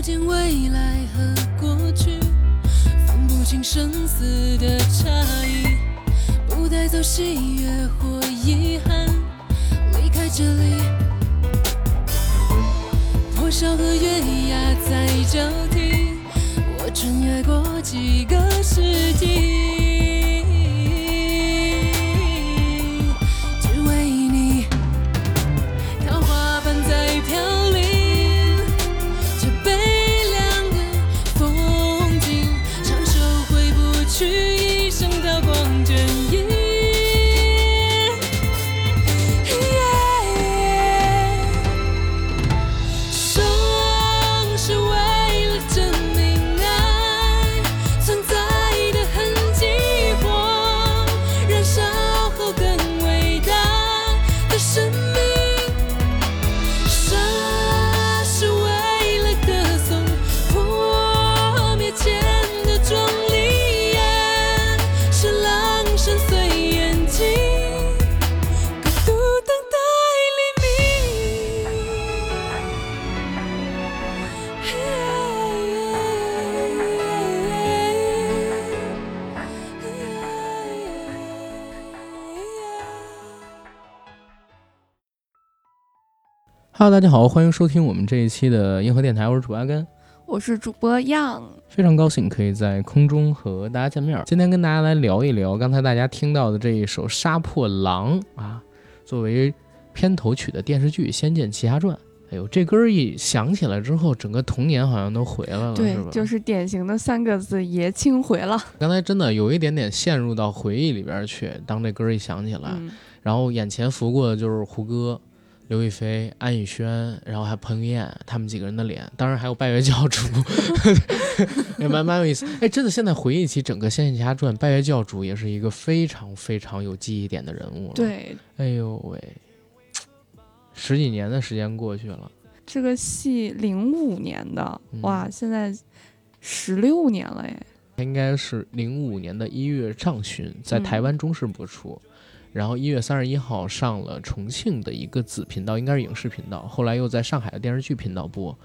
不见未来和过去，分不清生死的差异，不带走喜悦或遗憾，离开这里。破晓和月牙在交替，我穿越过几个世纪，Hello，大家好，欢迎收听我们这一期的硬核电台，我是主播阿根，我是主播样，非常高兴可以在空中和大家见面。今天跟大家来聊一聊刚才大家听到的这一首《杀破狼》啊，作为片头曲的电视剧《仙剑奇侠传》。哎呦，这歌儿一响起来之后，整个童年好像都回来了，对是？，就是典型的三个字爷青回了。刚才真的有一点点陷入到回忆里边去。当这歌儿一响起来，嗯，然后眼前浮过的就是胡歌、刘亦菲、安以轩，然后还有彭于晏他们几个人的脸，当然还有拜月教主，也蛮蛮有意思。哎，真的，现在回忆起整个《仙剑奇侠传》，拜月教主也是一个非常非常有记忆点的人物了。，对，哎呦喂，十几年的时间过去了，这个戏零五年的，嗯哇，现在十六年了耶。应该是零五年的一月上旬在嗯台湾中视播出。然后一月三十一号上了重庆的一个子频道，应该是影视频道，后来又在上海的电视剧频道播，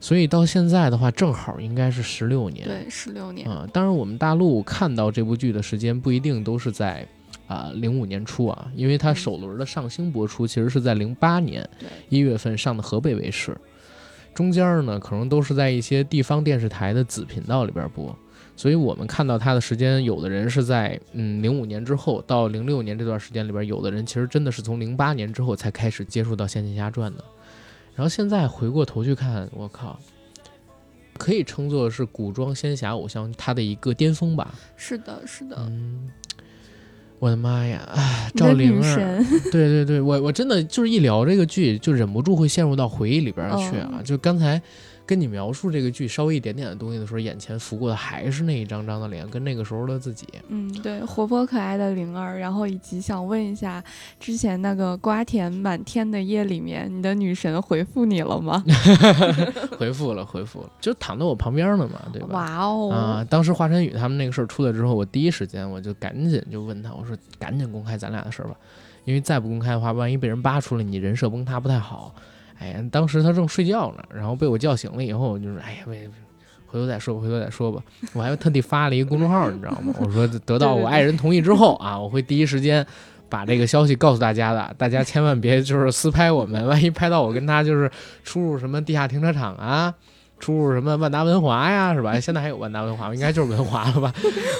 所以到现在的话，正好应该是十六年。对，十六年。啊、当然我们大陆看到这部剧的时间不一定都是在啊零五年初啊，因为它嗯首轮的上星播出其实是在零八年，一月份上的河北卫视，中间呢可能都是在一些地方电视台的子频道里边播，所以我们看到他的时间，有的人是在嗯零五年之后到零六年这段时间里边，有的人其实真的是从零八年之后才开始接触到《仙剑奇侠传》的，然后现在回过头去看，我靠。可以称作是古装仙侠偶像他的一个巅峰吧。是的，是的。嗯，我的妈呀！哎，你的女赵灵儿，对对对，我我真的就是一聊这个剧，就忍不住会陷入到回忆里边去啊。嗯就刚才跟你描述这个剧稍微一点点的东西的时候，眼前浮过的还是那一张张的脸，跟那个时候的自己。嗯，对，活泼可爱的灵儿。然后以及想问一下，之前那个瓜田满天的夜里面，你的女神回复你了吗？回复了，回复了，就躺在我旁边呢嘛，对吧？哇哦！啊！当时华晨宇他们那个事儿出来之后，我第一时间我就赶紧就问他，我说赶紧公开咱俩的事儿吧，因为再不公开的话，万一被人扒出来，你人设崩塌不太好。哎呀，当时他正睡觉呢，然后被我叫醒了以后，我就是哎呀，喂，回头再说吧，回头再说吧。我还特地发了一个公众号，你知道吗？我说得到我爱人同意之后啊，我会第一时间把这个消息告诉大家的，大家千万别就是私拍我们，万一拍到我跟他就是出入什么地下停车场啊。出入什么万达文华呀，是吧？现在还有万达文华吗，应该就是文华了吧？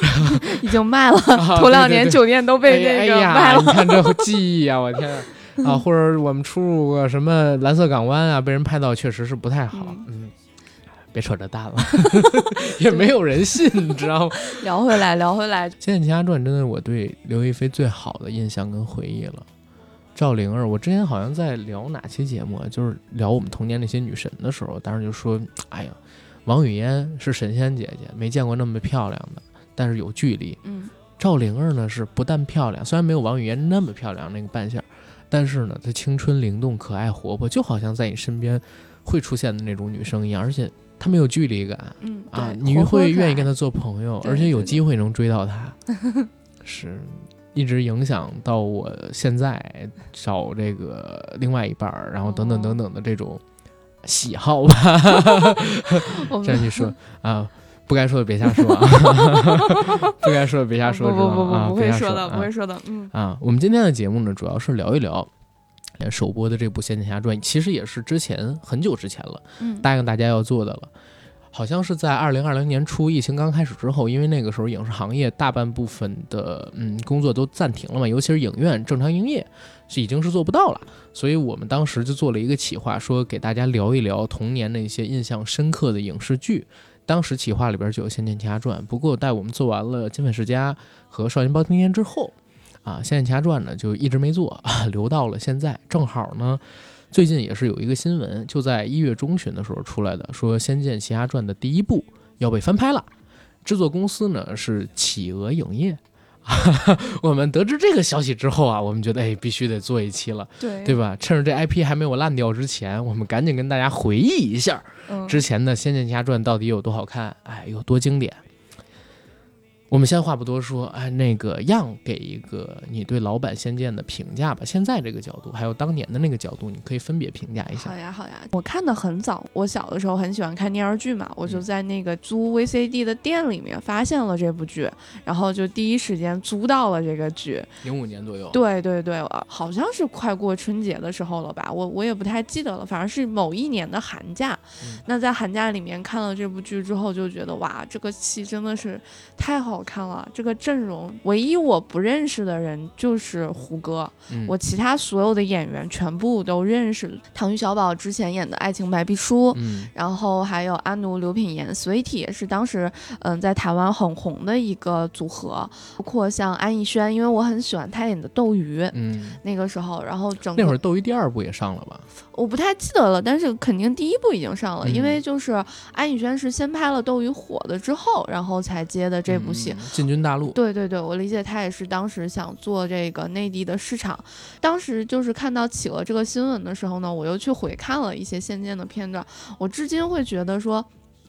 已经卖了，啊头两年酒店都被那哎呀，个卖了。你看这记忆啊，我天啊！啊，或者我们出入过什么蓝色港湾啊，被人拍到确实是不太好。嗯，别扯这蛋了，也没有人信，你知道吗？聊回来，聊回来，《仙剑奇侠传》真的是我对刘亦菲最好的印象跟回忆了。赵灵儿，我之前好像在聊哪期节目啊？就是聊我们童年那些女神的时候，当时就说，哎呀，王语嫣是神仙姐姐，没见过那么漂亮的，但是有距离。嗯，赵灵儿呢是不但漂亮，虽然没有王语嫣那么漂亮那个扮相，但是呢，她青春灵动、可爱活泼，就好像在你身边会出现的那种女生一样，而且她没有距离感嗯啊，你会愿意跟她做朋友，而且有机会能追到她，是一直影响到我现在找这个另外一半儿，然后等等等等的这种喜好吧，这样去说啊。不该说的别瞎说啊！不该说的别瞎说，不不不不会说的，不啊会说的，嗯啊，我们今天的节目呢，主要是聊一聊呃首播的这部《仙剑奇侠传》，其实也是之前很久之前了，嗯答应大家要做的了。好像是在二零二零年初疫情刚开始之后，因为那个时候影视行业大半部分的嗯工作都暂停了嘛，尤其是影院正常营业是已经是做不到了，所以我们当时就做了一个企划，说给大家聊一聊童年的一些印象深刻的影视剧。当时企划里边就有《仙剑奇侠传》，不过待我们做完了《金粉世家》和《少年包青天》之后，啊，《仙剑奇侠传》呢就一直没做，留到了现在。正好呢，最近也是有一个新闻，就在一月中旬的时候出来的，说《仙剑奇侠传》的第一部要被翻拍了，制作公司呢是企鹅影业。我们得知这个消息之后啊，我们觉得哎，必须得做一期了，对对吧？趁着这 IP 还没有烂掉之前，我们赶紧跟大家回忆一下嗯之前的《仙剑奇侠传》到底有多好看，哎，有多经典。我们先话不多说，哎，那个样给一个你对老版《仙剑》的评价吧。现在这个角度，还有当年的那个角度，你可以分别评价一下好。呀，好呀，我看的很早。我小的时候很喜欢看电视剧嘛，我就嗯在那个租 VCD 的店里面发现了这部剧，然后就第一时间租到了这个剧。零五年左右，对对对，呃好像是快过春节的时候了吧，我我也不太记得了，反正是某一年的寒假。嗯那在寒假里面看了这部剧之后，就觉得哇，这个戏真的是太好看了，这个阵容，唯一我不认识的人就是胡歌，嗯，我其他所有的演员全部都认识。唐钰小宝之前演的《爱情白皮书》嗯然后还有阿奴、刘品言、Sweetie 也是当时嗯在台湾很红的一个组合，包括像安以轩，因为我很喜欢他演的斗鱼。嗯，那个时候，然后整个那会儿斗鱼第二部也上了吧？我不太记得了，但是肯定第一部已经上了，嗯因为就是安以轩是先拍了《斗鱼》火了之后，然后才接的这部戏。进军大陆，对对对，我理解他也是当时想做这个内地的市场。当时就是看到企鹅这个新闻的时候呢，我又去回看了一些《仙剑》的片段，我至今会觉得说。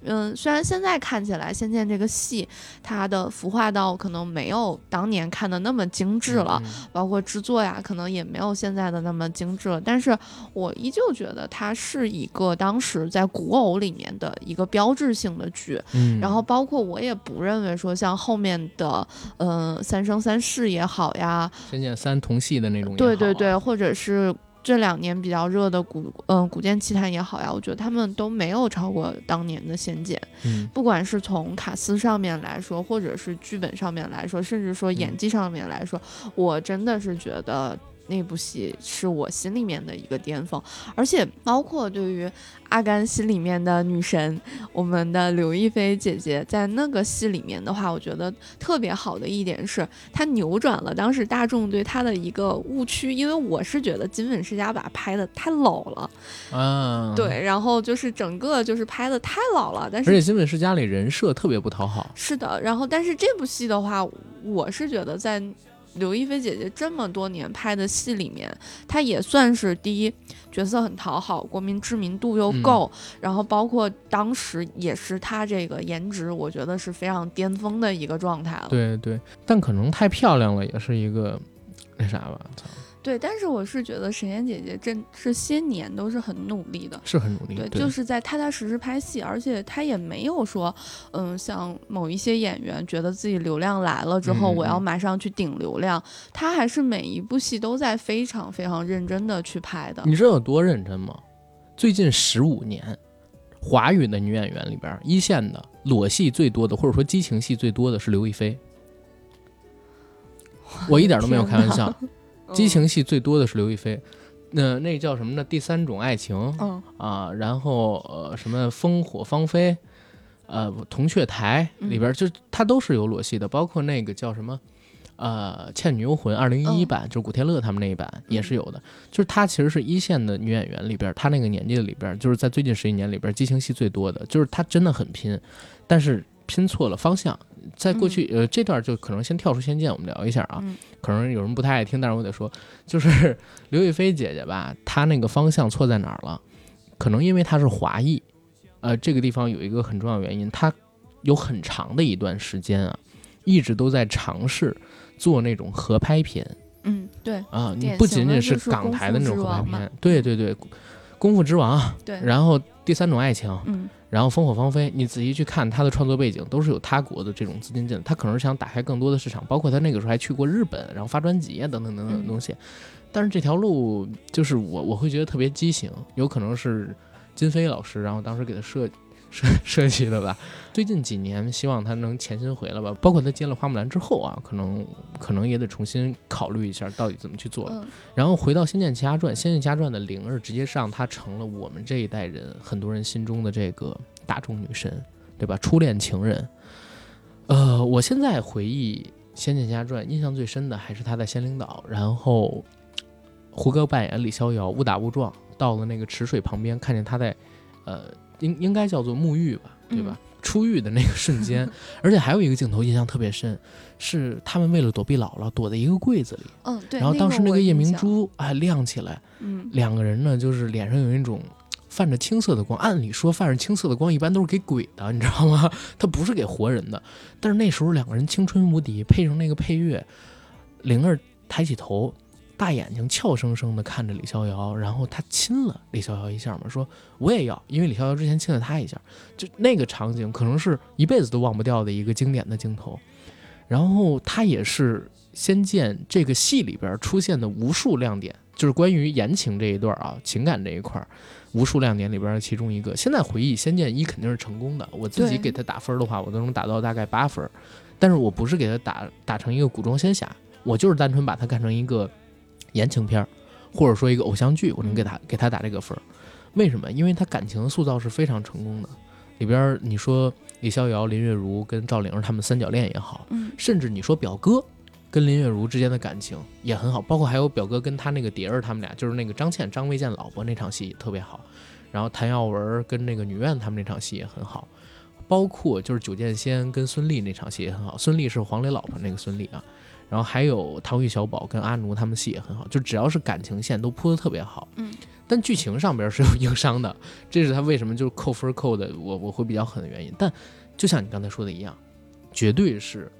嗯，虽然现在看起来《仙剑》这个戏，它的服化道可能没有当年看的那么精致了，嗯包括制作呀，可能也没有现在的那么精致了。但是我依旧觉得它是一个当时在古偶里面的一个标志性的剧。嗯，然后包括我也不认为说像后面的，嗯、三生三世也好呀，仙剑三同系的那种对对对，或者是这两年比较热的古，嗯、古剑奇谭也好呀，我觉得他们都没有超过当年的仙剑。嗯，不管是从卡斯上面来说，或者是剧本上面来说，甚至说演嗯技上面来说，我真的是觉得那部戏是我心里面的一个巅峰，而且包括对于阿甘心里面的女神，我们的刘亦菲姐姐，在那个戏里面的话，我觉得特别好的一点是，她扭转了当时大众对她的一个误区，因为我是觉得金粉世家把她拍的太老了，啊，，对，然后就是整个就是拍的太老了，但是而且金粉世家里人设特别不讨好，是的，然后但是这部戏的话，我是觉得在刘亦菲姐姐这么多年拍的戏里面，她也算是第一角色很讨好，国民知名度又嗯。够，然后包括当时也是她这个颜值，我觉得是非常巅峰的一个状态了。对对，但可能太漂亮了，也是一个那啥吧，操，对，但是我是觉得神仙姐姐这这些年都是很努力的。是很努力，对，对，就是在踏踏实实拍戏，而且她也没有说，嗯，像某一些演员觉得自己流量来了之后，我要马上去顶流量，她还是每一部戏都在非常非常认真的去拍的。你知道有多认真吗？最近十五年，华语的女演员里边，一线的裸戏最多的，或者说激情戏最多的是刘亦菲。我一点都没有开玩笑，激情戏最多的是刘亦菲。那、那叫什么呢？第三种爱情嗯，啊，然后呃什么烽火芳菲，呃铜雀台嗯里边就它都是有裸戏的，包括那个叫什么。呃，《倩女幽魂》二零一一嗯版、就是古天乐他们那一版也是有的，就是她其实是一线的女演员里边，她那个年纪的里边，就是在最近十几年里边激情戏最多的，就是她真的很拼，但是拼错了方向。在过去，呃，这段就可能先跳出《仙剑》，我们聊一下啊。嗯可能有人不太爱听，但是我得说，就是 刘亦菲姐姐吧，她那个方向错在哪儿了？可能因为她是华裔，呃，这个地方有一个很重要原因，她有很长的一段时间啊，一直都在尝试做那种合拍片嗯，对啊，你不仅仅是是港台的那种合拍片，对对对，功夫之王，对，然后第三种爱情，嗯然后烽火芳菲，你仔细去看他的创作背景，都是有他国的这种资金进来，他可能是想打开更多的市场，包括他那个时候还去过日本，然后发专辑啊等等等等的东西。但是这条路就是我我会觉得特别畸形，有可能是金飞老师，然后当时给他设设设计的吧。最近几年，希望他能潜心回来吧。包括他接了花木兰之后啊，可能可能也得重新考虑一下到底怎么去做。嗯然后回到《仙剑奇侠传》，《仙剑奇侠传》的灵儿直接让她成了我们这一代人很多人心中的这个大众女神，对吧？初恋情人。呃，我现在回忆《仙剑奇侠传》，印象最深的还是他在仙灵岛，然后胡歌扮演李逍遥，误打误撞到了那个池水旁边，看见他在，呃，应应该叫做沐浴吧，对吧？出狱的那个瞬间，而且还有一个镜头印象特别深，是他们为了躲避姥姥，躲在一个柜子里。嗯，对。然后当时那个个夜明珠哎亮起来，嗯两个人呢就是脸上有一种泛着青色的光。按理说泛着青色的光一般都是给鬼的，你知道吗？它不是给活人的。但是那时候两个人青春无敌，配上那个配乐，灵儿抬起头，大眼睛俏生生的看着李逍遥，然后他亲了李逍遥一下嘛，说我也要，因为李逍遥之前亲了他一下，就那个场景可能是一辈子都忘不掉的一个经典的镜头。然后他也是《仙剑》这个戏里边出现的无数亮点，就是关于言情这一段啊，情感这一块儿，无数亮点里边的其中一个。现在回忆《仙剑一》肯定是成功的，我自己给他打分的话，我都能打到大概八分。但是我不是给他打打成一个古装仙侠，我就是单纯把它看成一个言情片儿，或者说一个偶像剧，我能给他给他打这个分儿。为什么？因为他感情塑造是非常成功的。里边儿你说李逍遥、林月如跟赵灵儿他们三角恋也好，嗯甚至你说表哥跟林月如之间的感情也很好，包括还有表哥跟他那个蝶儿他们俩，就是那个张倩张卫健老婆那场戏也特别好。然后谭耀文跟那个女院他们那场戏也很好，包括就是九剑仙跟孙俪那场戏也很好。孙俪是黄磊老婆那个孙俪啊，然后还有唐玉小宝跟阿奴他们戏也很好，就只要是感情线都铺的特别好。嗯，但剧情上边是有硬伤的，这是他为什么就是扣分扣的我我会比较狠的原因。但就像你刚才说的一样，绝对是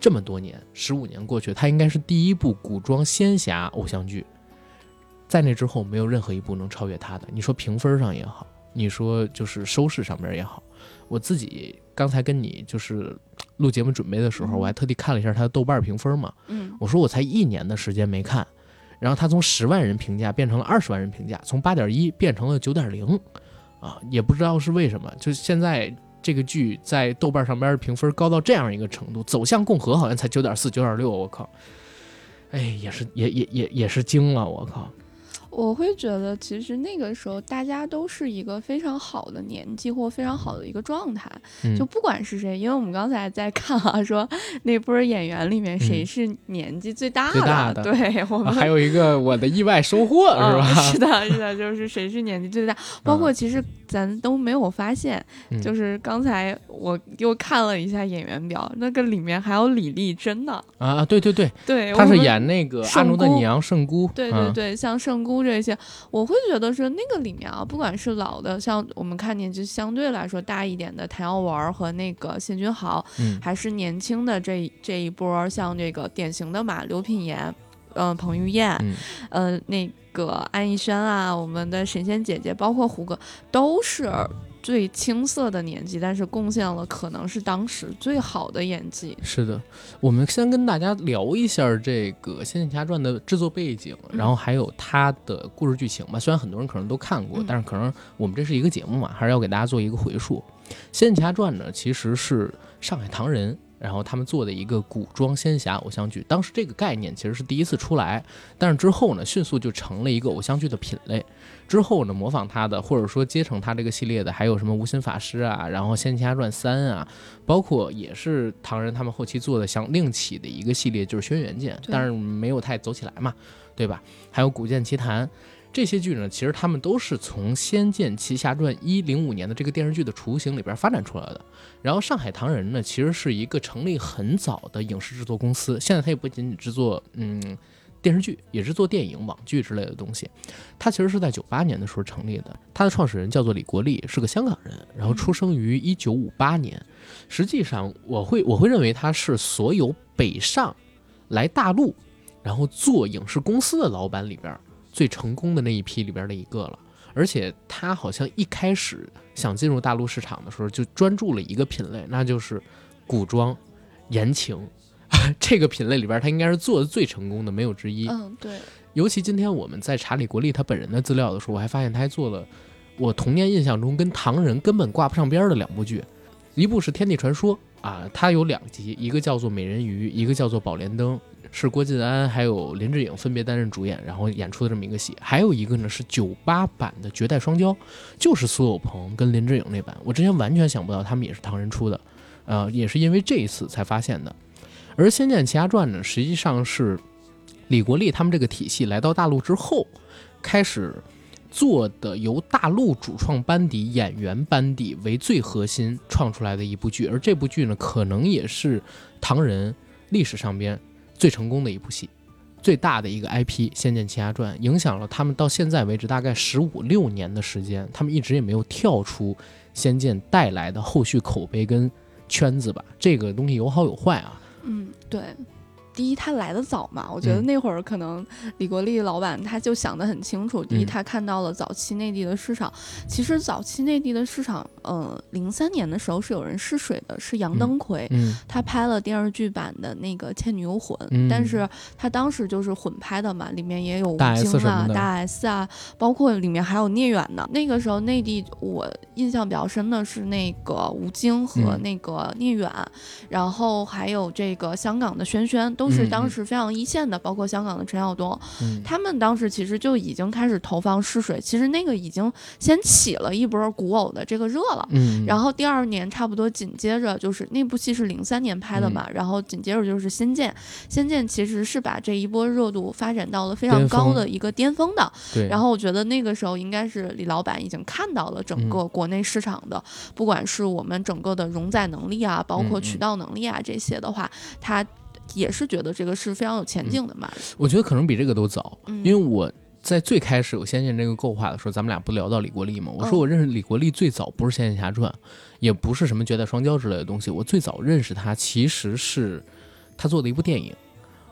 这么多年，十五年过去，它应该是第一部古装仙侠偶像剧，在那之后没有任何一部能超越它的。你说评分上也好，你说就是收视上面也好，我自己刚才跟你就是录节目准备的时候，嗯。我还特地看了一下他的豆瓣评分嘛，嗯。我说我才一年的时间没看，然后他从十万人评价变成了二十万人评价，从八点一变成了九点零，啊，也不知道是为什么，就现在这个剧在豆瓣上边评分高到这样一个程度，走向共和好像才九点四、九点六，我靠，哎，也是也也也也是惊了，我靠，我会觉得，其实那个时候大家都是一个非常好的年纪或非常好的一个状态，嗯就不管是谁，因为我们刚才在看啊，说那波演员里面谁嗯是年纪最大的？最大的对我们、啊还有一个我的意外收获、是吧？嗯是的，是的，就是谁是年纪最大，包括嗯其实咱都没有发现，嗯就是刚才我又看了一下演员表，那个里面还有李丽珍呢，啊，对对对，对，她是演那个阿奴的娘圣姑，嗯对对对，像圣姑这些，我会觉得是那个里面啊，不管是老的，像我们看年纪相对来说大一点的谭耀文儿和那个谢君豪，嗯。还是年轻的这一这一波儿，像这个典型的嘛，刘品言，嗯、彭于晏，嗯。呃，那个安以轩啊，我们的神仙姐姐，包括胡歌，都是最青涩的年纪，但是贡献了可能是当时最好的演技。是的，我们先跟大家聊一下这个《仙剑奇侠传》的制作背景，嗯然后还有它的故事剧情吧。虽然很多人可能都看过，嗯但是可能我们这是一个节目嘛，还是要给大家做一个回述。《仙剑奇侠传》呢，其实是上海唐人。然后他们做的一个古装仙侠偶像剧，当时这个概念其实是第一次出来，但是之后呢，迅速就成了一个偶像剧的品类。之后呢，模仿他的或者说接承他这个系列的，还有什么无心法师啊，然后《仙剑奇侠传三》啊，包括也是唐人他们后期做的像另起的一个系列，就是《轩辕剑》，但是没有太走起来嘛，对吧？还有《古剑奇谭》这些剧呢，其实他们都是从《仙剑奇侠传》一零五年的这个电视剧的雏形里边发展出来的。然后上海唐人呢，其实是一个成立很早的影视制作公司，现在它也不仅仅制作嗯电视剧，也是做电影、网剧之类的东西。它其实是在九八年的时候成立的，它的创始人叫做李国立，是个香港人，然后出生于一九五八年。实际上，我会我会认为他是所有北上来大陆，然后做影视公司的老板里边最成功的那一批里边的一个了。而且他好像一开始想进入大陆市场的时候，就专注了一个品类，那就是古装言情。这个品类里边，他应该是做的最成功的，没有之一。嗯，对，尤其今天我们在查理国立他本人的资料的时候，我还发现他还做了我童年印象中跟唐人根本挂不上边儿的两部剧，一部是《天地传说》啊，它有两集，一个叫做《美人鱼》，一个叫做《宝莲灯》，是郭晋安还有林志颖分别担任主演，然后演出的这么一个戏。还有一个呢是九八版的《绝代双骄》，就是苏有朋跟林志颖那版，我之前完全想不到他们也是唐人出的，呃，也是因为这一次才发现的。而《仙剑奇侠传》呢，实际上是李国立他们这个体系来到大陆之后，开始做的由大陆主创班底、演员班底为最核心创出来的一部剧。而这部剧呢，可能也是唐人历史上边最成功的一部戏，最大的一个 IP《仙剑奇侠传》，影响了他们到现在为止大概十五六年的时间，他们一直也没有跳出《仙剑》带来的后续口碑跟圈子吧。这个东西有好有坏啊。嗯，对。第一，他来的早嘛，我觉得嗯那会儿可能李国立老板他就想得很清楚。第一，嗯他看到了早期内地的市场。其实早期内地的市场，呃，零三年的时候是有人试水的，是杨登魁。嗯他拍了电视剧版的那个《倩女幽魂》嗯但是他当时就是混拍的嘛，里面也有吴京啊、大 S 啊，包括里面还有聂远呢。那个时候内地我印象比较深的是那个吴京和嗯那个聂远，然后还有这个香港的轩轩，都是嗯当时非常一线的，包括香港的陈晓东，嗯。他们当时其实就已经开始投放试水，其实那个已经先起了一波古偶的这个热了。嗯，然后第二年差不多紧接着就是那部戏是零三年拍的嘛，嗯。然后紧接着就是《仙剑》，《仙剑》其实是把这一波热度发展到了非常高的一个巅峰的。对，然后我觉得那个时候应该是李老板已经看到了整嗯。个国内市场的，不管是我们整个的容载能力啊，包括渠道能力啊这些的话，他也是觉得这个是非常有前景的嘛。我觉得可能比这个都早，嗯因为我在最开始有《仙剑》这个构画的时候，咱们俩不聊到李国立吗？我说嗯我认识李国立最早不是《仙剑奇侠传》，也不是什么《绝代双骄》之类的东西，我最早认识他其实是他做的一部电影。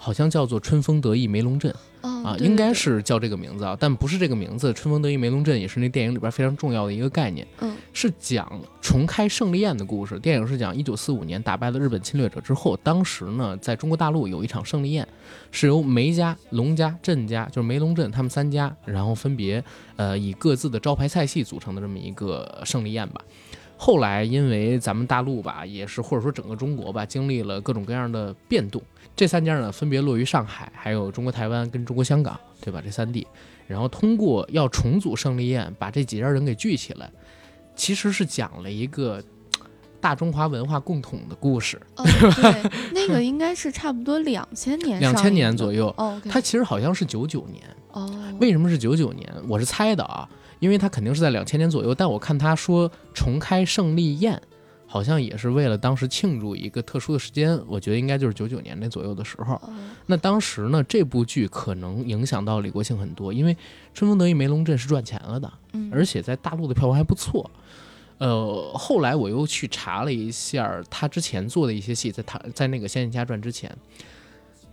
好像叫做《春风得意梅龙镇》啊，应该是叫这个名字啊，但不是这个名字。《春风得意梅龙镇》也是那电影里边非常重要的一个概念。嗯是讲重开胜利宴的故事。电影是讲一九四五年打败了日本侵略者之后，当时呢，在中国大陆有一场胜利宴，是由梅家、龙家、镇家，就是梅龙镇他们三家，然后分别呃以各自的招牌菜系组成的这么一个胜利宴吧。后来因为咱们大陆吧，也是或者说整个中国吧，经历了各种各样的变动，这三家呢分别落于上海、还有中国台湾跟中国香港，对吧？这三地，然后通过要重组胜利宴，把这几家人给聚起来，其实是讲了一个大中华文化共统的故事。哦，对，那个应该是差不多两千年上映的，2000年左右它其实好像是九九年，哦，为什么是九九年？我是猜的啊，因为它肯定是在两千年左右。但我看他说重开胜利宴，好像也是为了当时庆祝一个特殊的时间，我觉得应该就是九九年那左右的时候。哦那当时呢，这部剧可能影响到李国庆很多，因为《春风得意梅龙镇》是赚钱了的，嗯，而且在大陆的票房还不错。呃，后来我又去查了一下他之前做的一些戏，在他在那个《仙剑奇侠传》之前，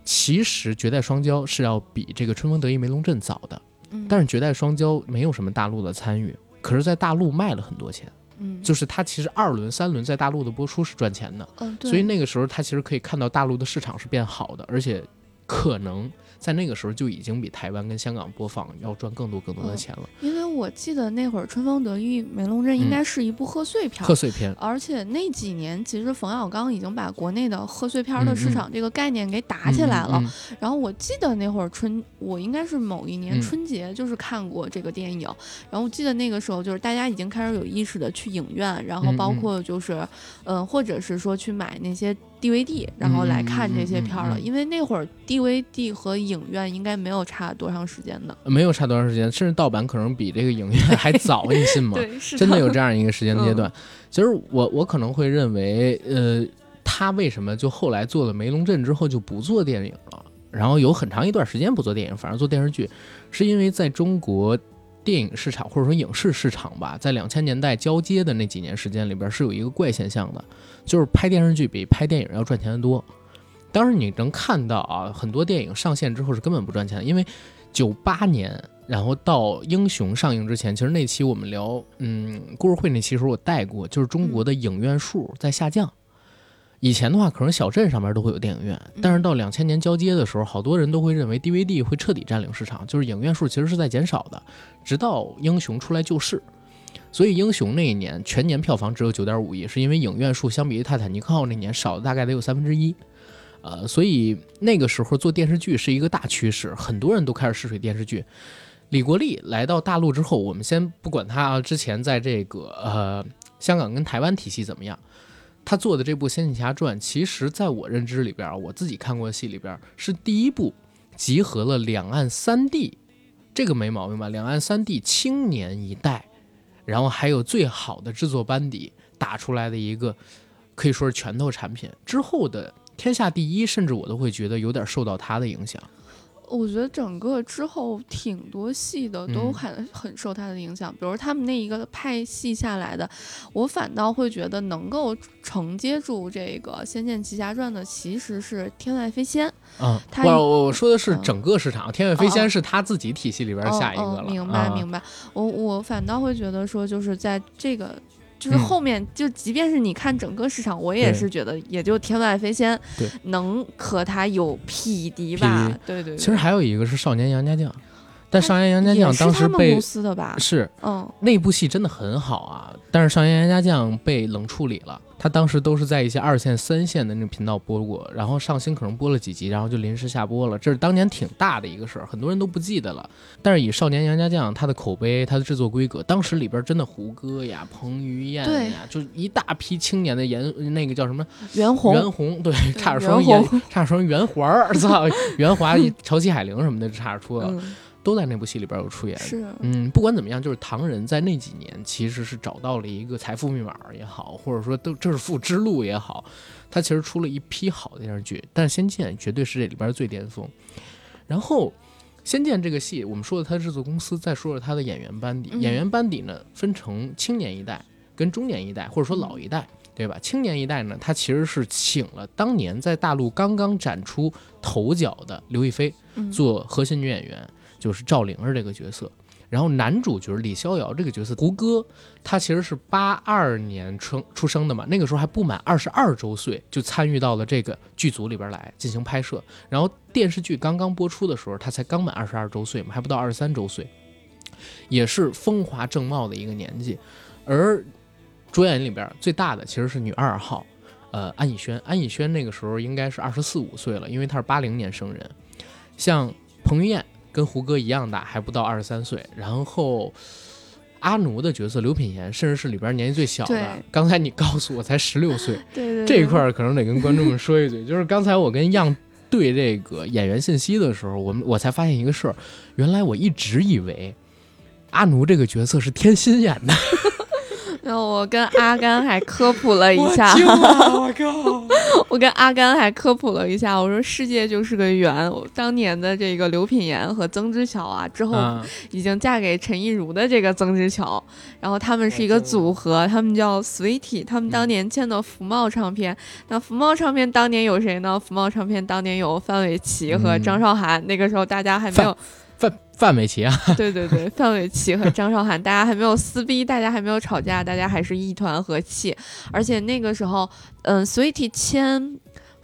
其实《绝代双骄》是要比这个《春风得意梅龙镇》早的，嗯但是《绝代双骄》没有什么大陆的参与，可是，在大陆卖了很多钱，嗯，就是它其实二轮、三轮在大陆的播出是赚钱的，所以那个时候它其实可以看到大陆的市场是变好的，而且可能在那个时候就已经比台湾跟香港播放要赚更多更多的嗯钱了。因为我记得那会儿《春风得意梅龙镇》应该是一部贺岁片儿。贺岁片，而且那几年，其实冯小刚已经把国内的贺岁片儿的市场这个概念给打起来了。然后我记得那会儿春，我应该是某一年嗯春节就是看过这个电影。然后我记得那个时候就是大家已经开始有意识的去影院，然后包括就是，嗯、或者是说去买那些 DVD，然后来看这些片儿了。嗯嗯嗯嗯因为那会儿 DVD 和影院应该没有差多长时间的。没有差多长时间，甚至盗版可能比这个影院还早，你信吗？对，是真的有这样一个时间阶段。嗯其实我我可能会认为，呃，他为什么就后来做了《梅龙镇》之后就不做电影了，然后有很长一段时间不做电影，反而做电视剧，是因为在中国电影市场或者说影视市场吧，在两千年代交接的那几年时间里边是有一个怪现象的，就是拍电视剧比拍电影要赚钱的多。当然你能看到啊，很多电影上线之后是根本不赚钱，因为九八年然后到英雄上映之前，其实那期我们聊，嗯，故事会那期时候我带过，就是中国的影院数在下降。以前的话，可能小镇上面都会有电影院，但是到两千年交接的时候，好多人都会认为 DVD 会彻底占领市场，就是影院数其实是在减少的。直到英雄出来救市，所以英雄那一年全年票房只有九点五亿，是因为影院数相比于泰坦尼克号那年少了大概得有三分之一。呃，所以那个时候做电视剧是一个大趋势，很多人都开始试水电视剧。李国立来到大陆之后，我们先不管他之前在这个呃香港跟台湾体系怎么样。他做的这部《仙剑侠传》，其实在我认知里边，我自己看过的戏里边，是第一部集合了两岸三地，这个没毛病吧？两岸三地青年一代，然后还有最好的制作班底打出来的一个，可以说是拳头产品。之后的《天下第一》，甚至我都会觉得有点受到他的影响。我觉得整个之后挺多戏的都很很受他的影响，比如他们那一个派系下来的，我反倒会觉得能够承接住这个《仙剑奇侠传》的其实是《天外飞仙》。嗯，我我我说的是整个市场，《天外飞仙》是他自己体系里边下一个了。明白明白，我我反倒会觉得说，就是在这个。就是后面，就即便是你看整个市场，我也是觉得，也就天外飞仙能和他有匹敌吧。对对。其实还有一个是少年杨家将，但少年杨家将当时被公司的吧？是，嗯，那部戏真的很好啊，但是少年杨家将被冷处理了。他当时都是在一些二线、三线的那种频道播过，然后上星可能播了几集，然后就临时下播了。这是当年挺大的一个事儿，很多人都不记得了。但是以《少年杨家将》他的口碑、他的制作规格，当时里边真的胡歌呀、彭于晏呀，就一大批青年的颜，那个叫什么袁弘，袁弘对，差点说袁，差点说袁华儿，操，袁华、潮汐海玲什么的，差点出了。都在那部戏里边有出演，是，嗯，不管怎么样，就是唐人在那几年其实是找到了一个财富密码也好，或者说都致富之路也好，他其实出了一批好的电视剧，但是《仙剑》绝对是这里边最巅峰。然后，《仙剑》这个戏，我们说了它的制作公司，再说说它的演员班底，演员班底呢分成青年一代跟中年一代，或者说老一代，对吧？青年一代呢，他其实是请了当年在大陆刚刚展出头角的刘亦菲做核心女演员。就是赵灵儿这个角色，然后男主角李逍遥这个角色，胡歌，他其实是八二年出出生的嘛，那个时候还不满二十二周岁，就参与到了这个剧组里边来进行拍摄。然后电视剧刚刚播出的时候，他才刚满二十二周岁嘛，还不到二十三周岁，也是风华正茂的一个年纪。而主演里边最大的其实是女二号，呃，安以轩。安以轩那个时候应该是二十四五岁了，因为她是八零年生人。像彭于晏。跟胡歌一样大，还不到二十三岁。然后阿奴的角色刘品言，甚至是里边年纪最小的。刚才你告诉我才十六岁，对对。这一块可能得跟观众们说一嘴，就是刚才我跟样对这个演员信息的时候，我们我才发现一个事儿，原来我一直以为阿奴这个角色是天心演的。然后我跟阿甘还科普了一下，我靠！我跟阿甘还科普了一下，我说世界就是个圆。当年的这个刘品言和曾之乔啊，之后已经嫁给陈亦儒的这个曾之乔，然后他们是一个组合，他们叫 Sweetie。他们当年签的福茂唱片，那福茂唱片当年有谁呢？福茂唱片当年有范玮琪和张韶涵，那个时候大家还没有。范范玮琪啊，对对对，范玮琪和张韶涵，大家还没有撕逼，大家还没有吵架，大家还是一团和气，而且那个时候，嗯，Sweetie 签。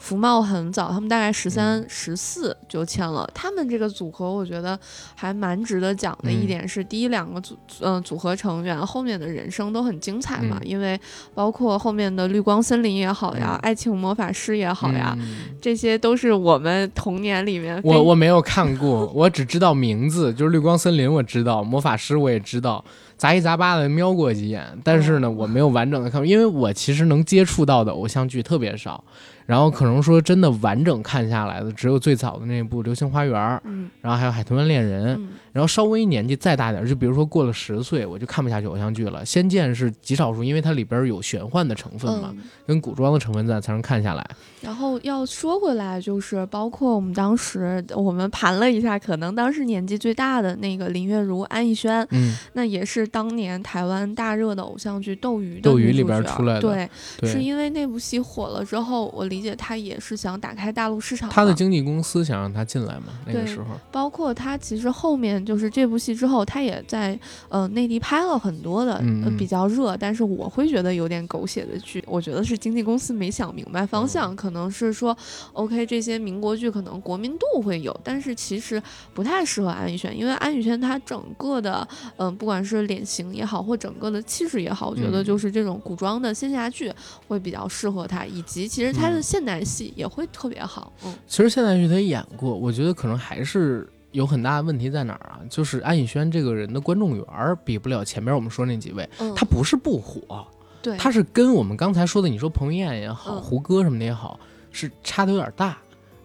福茂很早，他们大概十三、十四就签了。他们这个组合，我觉得还蛮值得讲的一点是，第一两个组，嗯，组合成员后面的人生都很精彩嘛，因为包括后面的绿光森林也好呀，爱情魔法师也好呀，这些都是我们童年里面。我我没有看过，我只知道名字，就是绿光森林我知道，魔法师我也知道。杂七杂八的瞄过几眼，但是呢，我没有完整的看，因为我其实能接触到的偶像剧特别少，然后可能说真的完整看下来的只有最早的那部《流星花园》，嗯，然后还有《海豚湾恋人》，然后稍微年纪再大点，就比如说过了十岁，我就看不下去偶像剧了。《仙剑》是极少数，因为它里边有玄幻的成分嘛，跟古装的成分在才能看下来。然后要说回来，就是包括我们当时我们盘了一下，可能当时年纪最大的那个林月如、安以轩，嗯，那也是。是当年台湾大热的偶像剧《斗鱼》的斗鱼里边出来的对，对，是因为那部戏火了之后，我理解他也是想打开大陆市场。他的经纪公司想让他进来嘛，那个对时候，包括他其实后面就是这部戏之后，他也在呃内地拍了很多的、呃、比较热，但是我会觉得有点狗血的剧。我觉得是经纪公司没想明白方向，嗯可能是说 OK 这些民国剧可能国民度会有，但是其实不太适合安以轩，因为安以轩他整个的嗯、呃不管是脸型也好，或整个的气质也好，我觉得嗯就是这种古装的仙侠剧会比较适合他，以及其实他的嗯现代戏也会特别好。嗯其实现代剧他演过，我觉得可能还是有很大的问题在哪儿啊？就是安以轩这个人的观众缘儿比不了前边我们说那几位，嗯，他不是不火，对他是跟我们刚才说的，你说彭于晏也好，嗯胡歌什么的也好，是差的有点大。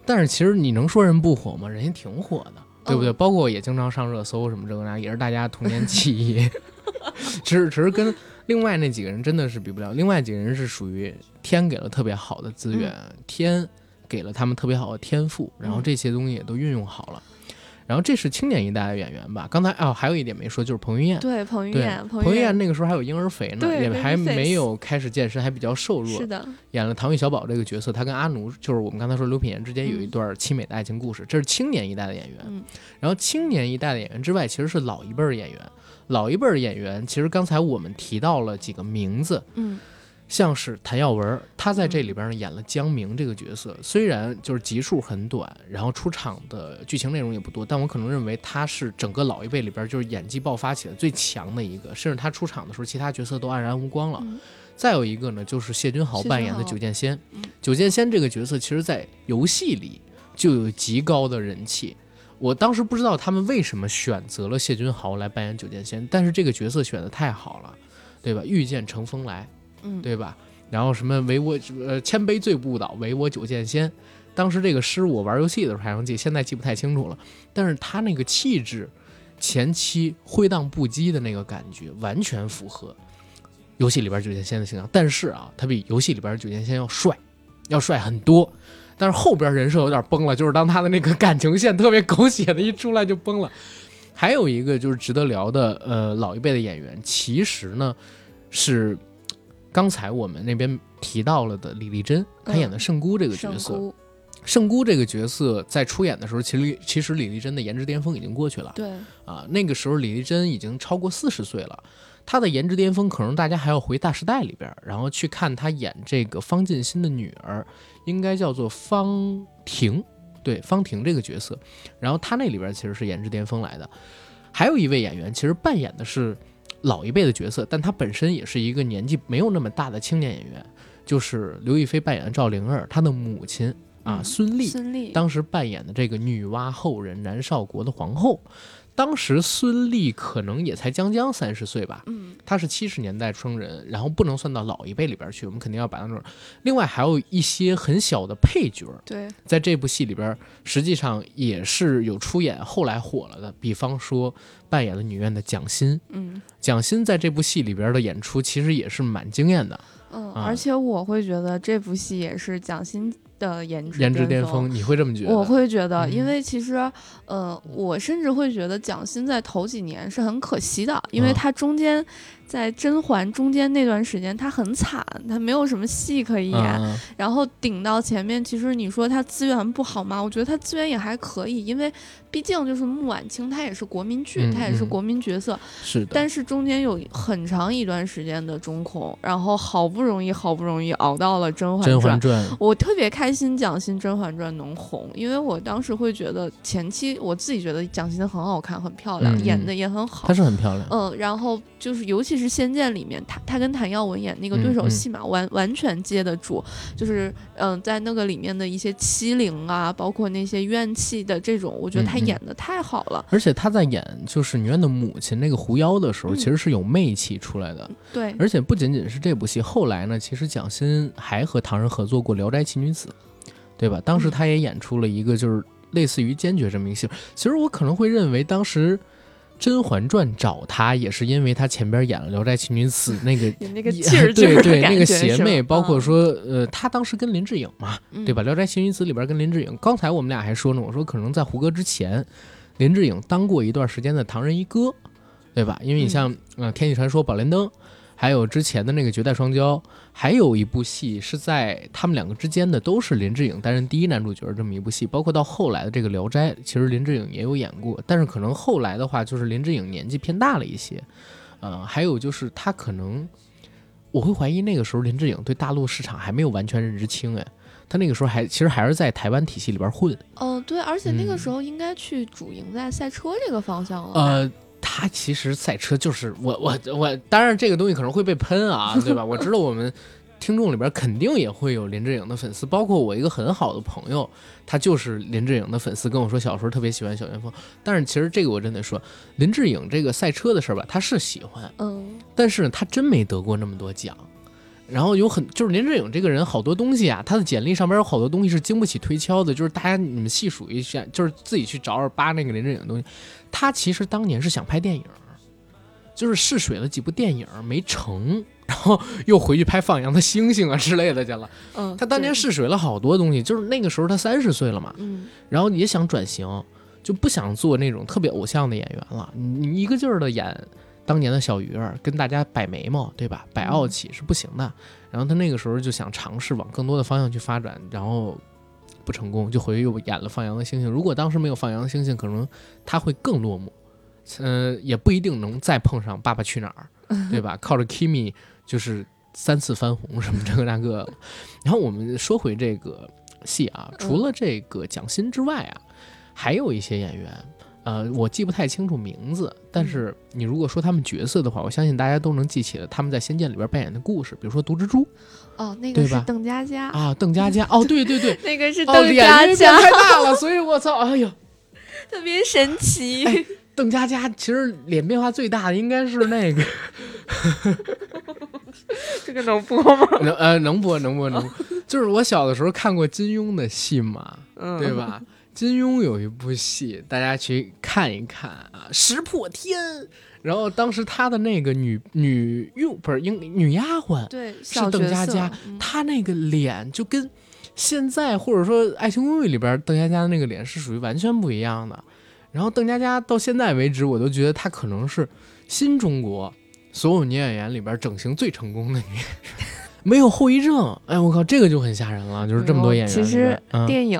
但是其实你能说人不火吗？人家挺火的，对不对？嗯包括也经常上热搜什么这个那，也是大家童年记忆。只是只是跟另外那几个人真的是比不了，另外几个人是属于天给了特别好的资源，天给了他们特别好的天赋，然后嗯这些东西也都运用好了。然后这是青年一代的演员吧？刚才哦还有一点没说，就是彭于晏。对彭于晏，彭于晏那个时候还有婴儿肥呢，也还没有开始健身，还比较瘦弱是。的，演了唐钰小宝这个角色，他跟阿奴就是我们刚才说刘品言之间有一段凄美的爱情故事，这是青年一代的演员。嗯然后青年一代的演员之外，其实是老一辈儿演员。老一辈儿演员，其实刚才我们提到了几个名字，嗯像是谭耀文，他在这里边呢演了江明这个角色，虽然就是集数很短，然后出场的剧情内容也不多，但我可能认为他是整个老一辈里边就是演技爆发起来最强的一个，甚至他出场的时候，其他角色都黯然无光了。嗯再有一个呢，就是谢君豪扮演的豪九剑仙嗯。九剑仙这个角色，其实在游戏里就有极高的人气。我当时不知道他们为什么选择了谢君豪来扮演九剑仙，但是这个角色选的太好了，对吧？遇见乘风来，嗯，对吧？然后什么唯我呃千杯醉不倒，唯我九剑仙。当时这个诗我玩游戏的时候还能记，现在记不太清楚了。但是他那个气质，前期挥荡不羁的那个感觉，完全符合游戏里边九剑仙的形象。但是啊，他比游戏里边九剑仙要帅，要帅很多。但是后边人设有点崩了，就是当他的那个感情线特别狗血的一出来就崩了。还有一个就是值得聊的，呃，老一辈的演员，其实呢是刚才我们那边提到了的李丽珍，她演的圣姑这个角色。圣姑圣姑这个角色在出演的时候，其实其实李丽珍的颜值巅峰已经过去了对，啊。那个时候李丽珍已经超过四十岁了，她的颜值巅峰可能大家还要回《大时代》里边，然后去看她演这个方进新的女儿，应该叫做方婷，对方婷这个角色。然后她那里边其实是颜值巅峰来的。还有一位演员，其实扮演的是老一辈的角色，但他本身也是一个年纪没有那么大的青年演员，就是刘亦菲扮演的赵灵儿，她的母亲啊嗯孙俪。孙俪，当时扮演的这个女娲后人南少国的皇后，当时孙俪可能也才将将三十岁吧，嗯她是七十年代生人，然后不能算到老一辈里边去，我们肯定要把她那种。另外还有一些很小的配角，对，在这部戏里边，实际上也是有出演，后来火了的，比方说扮演了女院的蒋欣，嗯蒋欣在这部戏里边的演出其实也是蛮惊艳的，嗯，啊而且我会觉得这部戏也是蒋欣的颜值颜值巅巅峰，你会这么觉得？我会觉得，嗯因为其实，呃，我甚至会觉得蒋欣在头几年是很可惜的，因为嗯她中间在甄嬛中间那段时间，她很惨，她没有什么戏可以演，嗯然后顶到前面，其实你说她资源不好吗？我觉得她资源也还可以，因为毕竟就是穆婉清，她也是国民剧，她也是国民角色，是的，但是中间有很长一段时间的中空，然后好不容易好不容易熬到了《甄嬛《甄传嬛》。传》我特别开心蒋欣《甄嬛传》能红，因为我当时会觉得前期我自己觉得蒋欣很好看，很漂亮，演的也很好她。是很漂亮，嗯，然后就是尤其是《仙剑》里面，她她跟谭耀文演那个对手嗯嗯戏嘛，完完全接得住。就是嗯、在那个里面的一些欺凌啊，包括那些怨气的这种，我觉得她演的太好了。而且她在演就是女院的母亲那个狐妖的时候，嗯其实是有媚气出来的。对，而且不仅仅是这部戏，后来呢，其实蒋欣还和唐人合作过《聊斋奇女子》，对吧？当时嗯她也演出了一个就是类似于坚决这么一个戏。其实我可能会认为，当时《甄嬛传》找他也是因为他前边演了《聊斋奇女子》那个那个劲儿 对对，那个邪魅，包括嗯说，呃，他当时跟林志颖嘛，嗯对吧？《聊斋奇女子》里边跟林志颖，刚才我们俩还说呢，我说可能在胡歌之前，林志颖当过一段时间的唐人一哥，对吧？因为你像呃《天气传说》《宝莲灯》，还有之前的那个《绝代双骄》，还有一部戏是在他们两个之间的，都是林志颖担任第一男主角的这么一部戏。包括到后来的这个《聊斋》，其实林志颖也有演过，但是可能后来的话，就是林志颖年纪偏大了一些。呃，还有就是他可能，我会怀疑那个时候林志颖对大陆市场还没有完全认知清，哎，他那个时候还其实还是在台湾体系里边混。哦，对，而且那个嗯时候应该去主营在赛车这个方向了吧。呃，他其实赛车就是我我我，当然这个东西可能会被喷啊，对吧？我知道我们听众里边肯定也会有林志颖的粉丝，包括我一个很好的朋友，他就是林志颖的粉丝，跟我说小时候特别喜欢小旋风。但是其实这个我真得说，林志颖这个赛车的事儿吧，他是喜欢，嗯，但是他真没得过那么多奖。然后有很就是林志颖这个人，好多东西啊，他的简历上边有好多东西是经不起推敲的。就是大家你们细数一下，就是自己去找找扒那个林志颖的东西。他其实当年是想拍电影，就是试水了几部电影没成，然后又回去拍《放羊的星星》啊之类的去了。嗯，他当年，试水了好多东西，就是那个时候他三十岁了嘛，嗯然后也想转型，就不想做那种特别偶像的演员了。你你一个劲儿的演当年的小鱼儿，跟大家摆眉毛，对吧？摆傲气是不行的。然后他那个时候就想尝试往更多的方向去发展，然后不成功，就回去又演了《放羊的星星》。如果当时没有《放羊的星星》，可能他会更落寞。呃，也不一定能再碰上《爸爸去哪儿》，对吧？靠着 Kimi 就是三次翻红什么这个那个。然后我们说回这个戏啊，除了这个蒋欣之外啊，还有一些演员，呃，我记不太清楚名字，但是你如果说他们角色的话，我相信大家都能记起了他们在《仙剑》里边扮演的故事，比如说毒蜘蛛哦，那个是邓家佳，啊，邓家佳，哦，对对对，那个是哦，邓家佳，太大了，所以我操，哎呦，特别神奇。哎邓家佳其实脸变化最大的应该是那个，这个能播吗？能呃能播能播能播，就是我小的时候看过金庸的戏嘛，嗯，对？吧？金庸有一部戏，大家去看一看啊，《石破天》。然后当时他的那个女女佣不是应女丫鬟，对，是邓家佳，嗯她那个脸就跟现在或者说《爱情公寓》里边邓家佳的那个脸是属于完全不一样的。然后邓家佳到现在为止，我都觉得她可能是新中国所有女演员里边整形最成功的女演员，没有后遗症。哎，我靠，这个就很吓人了，就是这么多演员。其实嗯、电影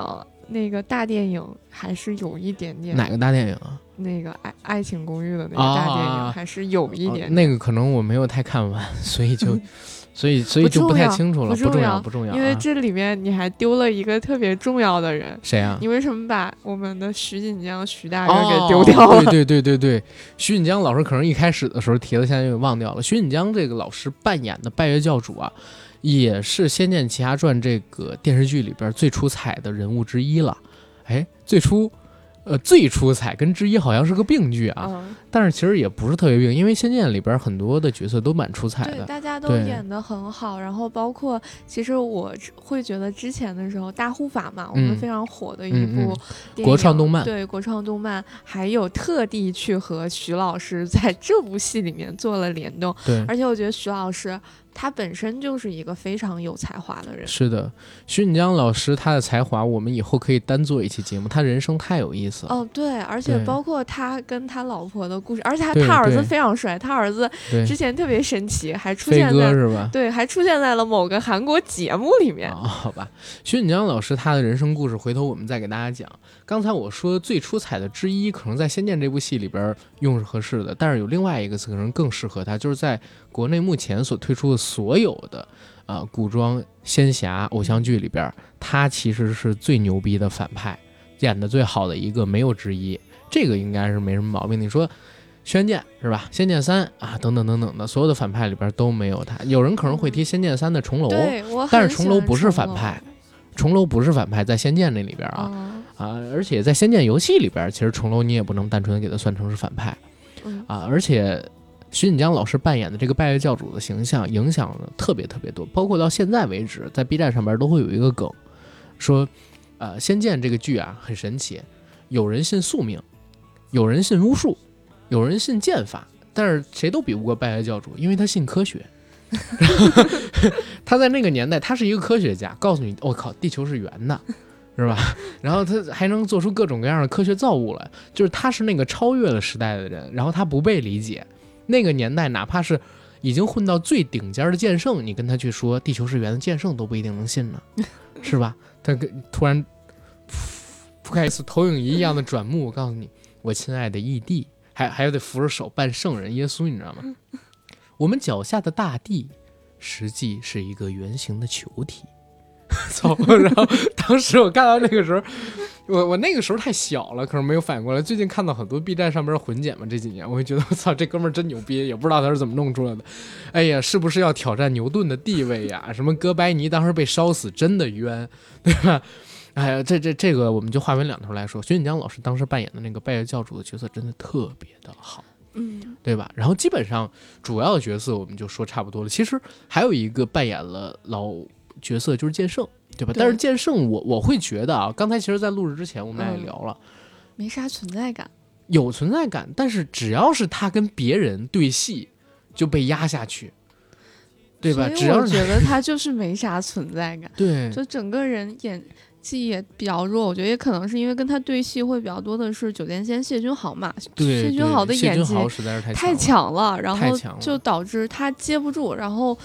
那个大电影还是有一点点哪个大电影啊？那个爱爱情公寓的那个大电啊影还是有一哦点那个可能我没有太看完，所以就，所以所以就不太清楚了，不重要不重要啊。因为这里面你还丢了一个特别重要的人，谁啊？你为什么把我们的徐锦江徐大哦人给丢掉了？对 对对对对，徐锦江老师可能一开始的时候提了，现在又忘掉了。徐锦江这个老师扮演的拜月教主啊，也是《仙剑奇侠传》这个电视剧里边最出彩的人物之一了。哎，最初，呃，最出彩跟之一好像是个病句啊，嗯，但是其实也不是特别病，因为《仙剑》里边很多的角色都蛮出彩对，的。大家都演得很好，然后包括其实我会觉得之前的时候，《大护法》嘛，我们嗯非常火的一嗯嗯。部电国创影动漫。对国创动漫，还有特地去和徐老师在这部戏里面做了联动，对，而且我觉得徐老师他本身就是一个非常有才华的人。是的，徐锦江老师他的才华，我们以后可以单做一期节目。他人生太有意思了。哦，对，而且包括他跟他老婆的故事，而且他他儿子非常帅，他儿子，之前特别神奇，还出现在是吧？对，还出现在了某个韩国节目里面。啊、好吧，徐锦江老师他的人生故事，回头我们再给大家讲。刚才我说最出彩的之一，可能在《仙剑》这部戏里边用是合适的，但是有另外一个词可能更适合他，就是在国内目前所推出的所有的呃古装仙侠偶像剧里边，他其实是最牛逼的反派，演的最好的一个，没有之一。这个应该是没什么毛病。你说《轩辕剑》是吧？《仙剑三》啊，等等等等的，所有的反派里边都没有他。有人可能会提《仙剑三》的重楼。但是重楼不是反派重楼不是反派，在《仙剑》那里边啊、哦啊，而且在《仙剑》游戏里边，其实重楼你也不能单纯的给他算成是反派嗯啊，而且徐锦江老师扮演的这个拜月教主的形象影响了特别特别多，包括到现在为止，在 B 站上边都会有一个梗，说，呃，《仙剑》这个剧啊很神奇，有人信宿命，有人信巫术，有人信剑法，但是谁都比不过拜月教主，因为他信科学。他在那个年代，他是一个科学家，告诉你，我、靠，地球是圆的。是吧？然后他还能做出各种各样的科学造物来，就是他是那个超越了时代的人，然后他不被理解。那个年代，哪怕是已经混到最顶尖的剑圣，你跟他去说地球是圆的，剑圣都不一定能信呢，是吧？他跟突然铺开一次投影仪一样的转目，我告诉你，我亲爱的异地，还还有得扶着手扮圣人耶稣，你知道吗？我们脚下的大地实际是一个圆形的球体。操！然后当时我看到那个时候，我我那个时候太小了，可能没有反应过来。最近看到很多 B 站上边的混剪嘛，这几年我会觉得我操，这哥们儿真牛逼，也不知道他是怎么弄出来的。哎呀，是不是要挑战牛顿的地位呀？什么哥白尼当时被烧死真的冤，对吧？哎呀，这这这个我们就话分两头来说。徐锦江老师当时扮演的那个拜月教主的角色真的特别的好，嗯对吧？然后基本上主要的角色我们就说差不多了。其实还有一个扮演了老角色就是剑圣，对吧？对但是剑圣我我会觉得啊，刚才其实，在录制之前我们俩也嗯聊了，没啥存在感。有存在感，但是只要是他跟别人对戏，就被压下去，对吧？只要觉得 他就是没啥存在感，对就整个人演技也比较弱。我觉得也可能是因为跟他对戏会比较多的是九剑仙谢君豪嘛，对谢君豪的演技太太强了。然后就导致他接不住，然后。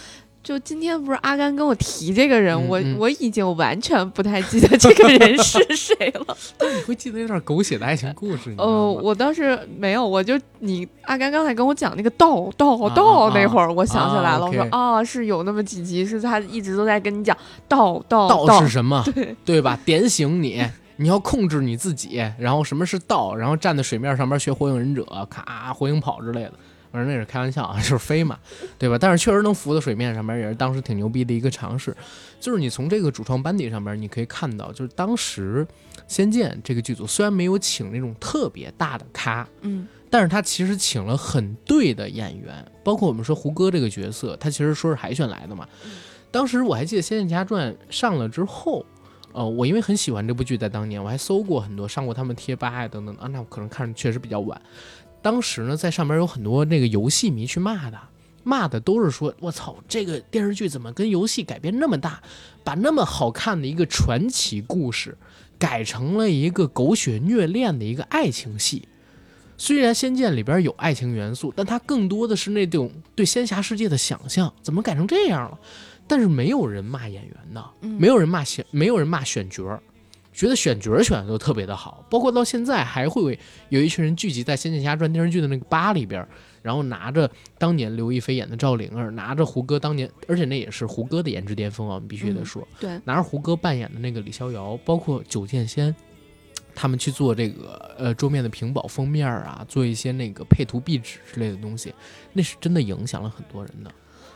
就今天不是阿甘跟我提这个人，我我已经完全不太记得这个人是谁了。你会记得有点狗血的爱情故事，你知道哦，吗？我当时没有，我就你阿甘刚才跟我讲那个道道啊道啊那会儿，我想起来啊了，我说，OK 啊，是有那么几集是他一直都在跟你讲道道道是什么？对对吧？点醒你，你要控制你自己。然后什么是道？然后站在水面上边学火影忍者，咔火影跑之类的。反正那是开玩笑啊，就是飞嘛，对吧？但是确实能浮到水面上面，也是当时挺牛逼的一个尝试。就是你从这个主创班底上面，你可以看到，就是当时《仙剑》这个剧组虽然没有请那种特别大的咖，嗯但是他其实请了很对的演员，包括我们说胡歌这个角色，他其实说是海选来的嘛。当时我还记得《仙剑奇侠传》上了之后，呃，我因为很喜欢这部剧，在当年我还搜过很多，上过他们贴吧呀等等啊，那我可能看着确实比较晚。当时呢，在上面有很多那个游戏迷去骂他，骂的都是说，我操，这个电视剧怎么跟游戏改编那么大，把那么好看的一个传奇故事改成了一个狗血虐恋的一个爱情戏。虽然《仙剑》里边有爱情元素，但它更多的是那种对仙侠世界的想象，怎么改成这样了？但是没有人骂演员的，嗯没有人骂选，没有人骂选角儿，觉得选角儿选的都特别的好。包括到现在还会有一群人聚集在《仙剑奇侠传》电视剧的那个吧里边儿，然后拿着当年刘亦菲演的赵灵儿，拿着胡歌当年，而且那也是胡歌的颜值巅峰啊，我们必须得嗯说，对，拿着胡歌扮演的那个李逍遥，包括九剑仙，他们去做这个呃桌面的屏保封面啊，做一些那个配图壁纸之类的东西，那是真的影响了很多人的。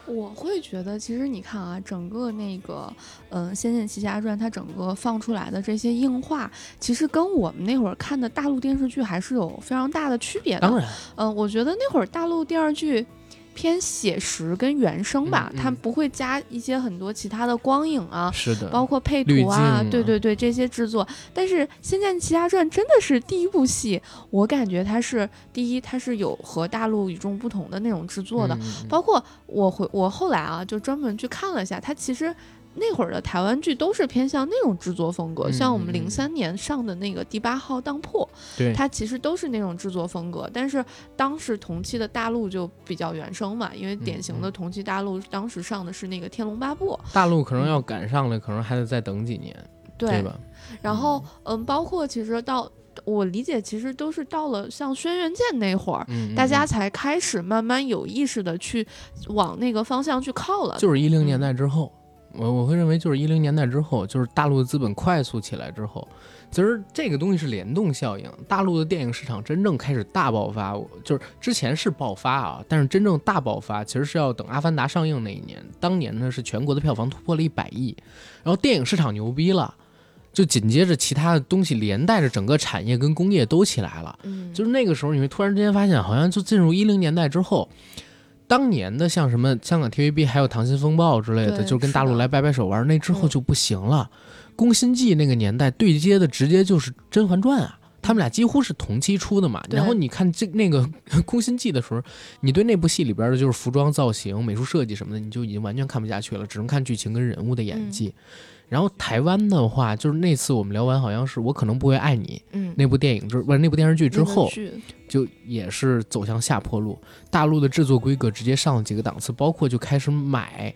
我会觉得，其实你看啊，整个那个，嗯，《仙剑奇侠传》它整个放出来的这些硬化，其实跟我们那会儿看的大陆电视剧还是有非常大的区别的。当然，嗯，我觉得那会儿大陆电视剧偏写实跟原声吧，它不会加一些很多其他的光影啊。是的，包括配图啊，啊对对对，这些制作。但是《仙剑奇侠传》真的是第一部戏，我感觉它是第一，它是有和大陆与众不同的那种制作的。包括我回我后来啊，就专门去看了一下，它其实那会儿的台湾剧都是偏向那种制作风格，嗯像我们零三年上的那个《第八号当铺》，对，它其实都是那种制作风格。但是当时同期的大陆就比较原生嘛，因为典型的同期大陆当时上的是那个《天龙八部》，大陆可能要赶上了，可能还得再等几年，对吧？然后嗯，包括其实到我理解，其实都是到了像《轩辕剑》那会儿。嗯，嗯大家嗯才开始慢慢有意识的去往那个方向去靠了，就是一零年嗯代之后，我我会认为就是一零年代之后，就是大陆的资本快速起来之后，其实这个东西是联动效应。大陆的电影市场真正开始大爆发，就是之前是爆发啊，但是真正大爆发其实是要等《阿凡达》上映那一年。当年呢是全国的票房突破了一百亿，然后电影市场牛逼了，就紧接着其他的东西连带着整个产业跟工业都起来了。嗯，就是那个时候，你会突然之间发现，好像就进入一零年代之后，当年的像什么香港 TVB 还有《溏心风暴》之类的，就是跟大陆来掰掰手腕，那之后嗯就不行了。宫心计那个年代对接的直接就是《甄嬛传》啊，他们俩几乎是同期出的嘛。然后你看这那个《宫心计》的时候，你对那部戏里边的就是服装造型、美术设计什么的，你就已经完全看不下去了，只能看剧情跟人物的演技。然后台湾的话，就是那次我们聊完，好像是我可能不会爱你嗯，那部电影之不是那部电视剧之后，就也是走向下坡路。大陆的制作规格直接上了几个档次，包括就开始买，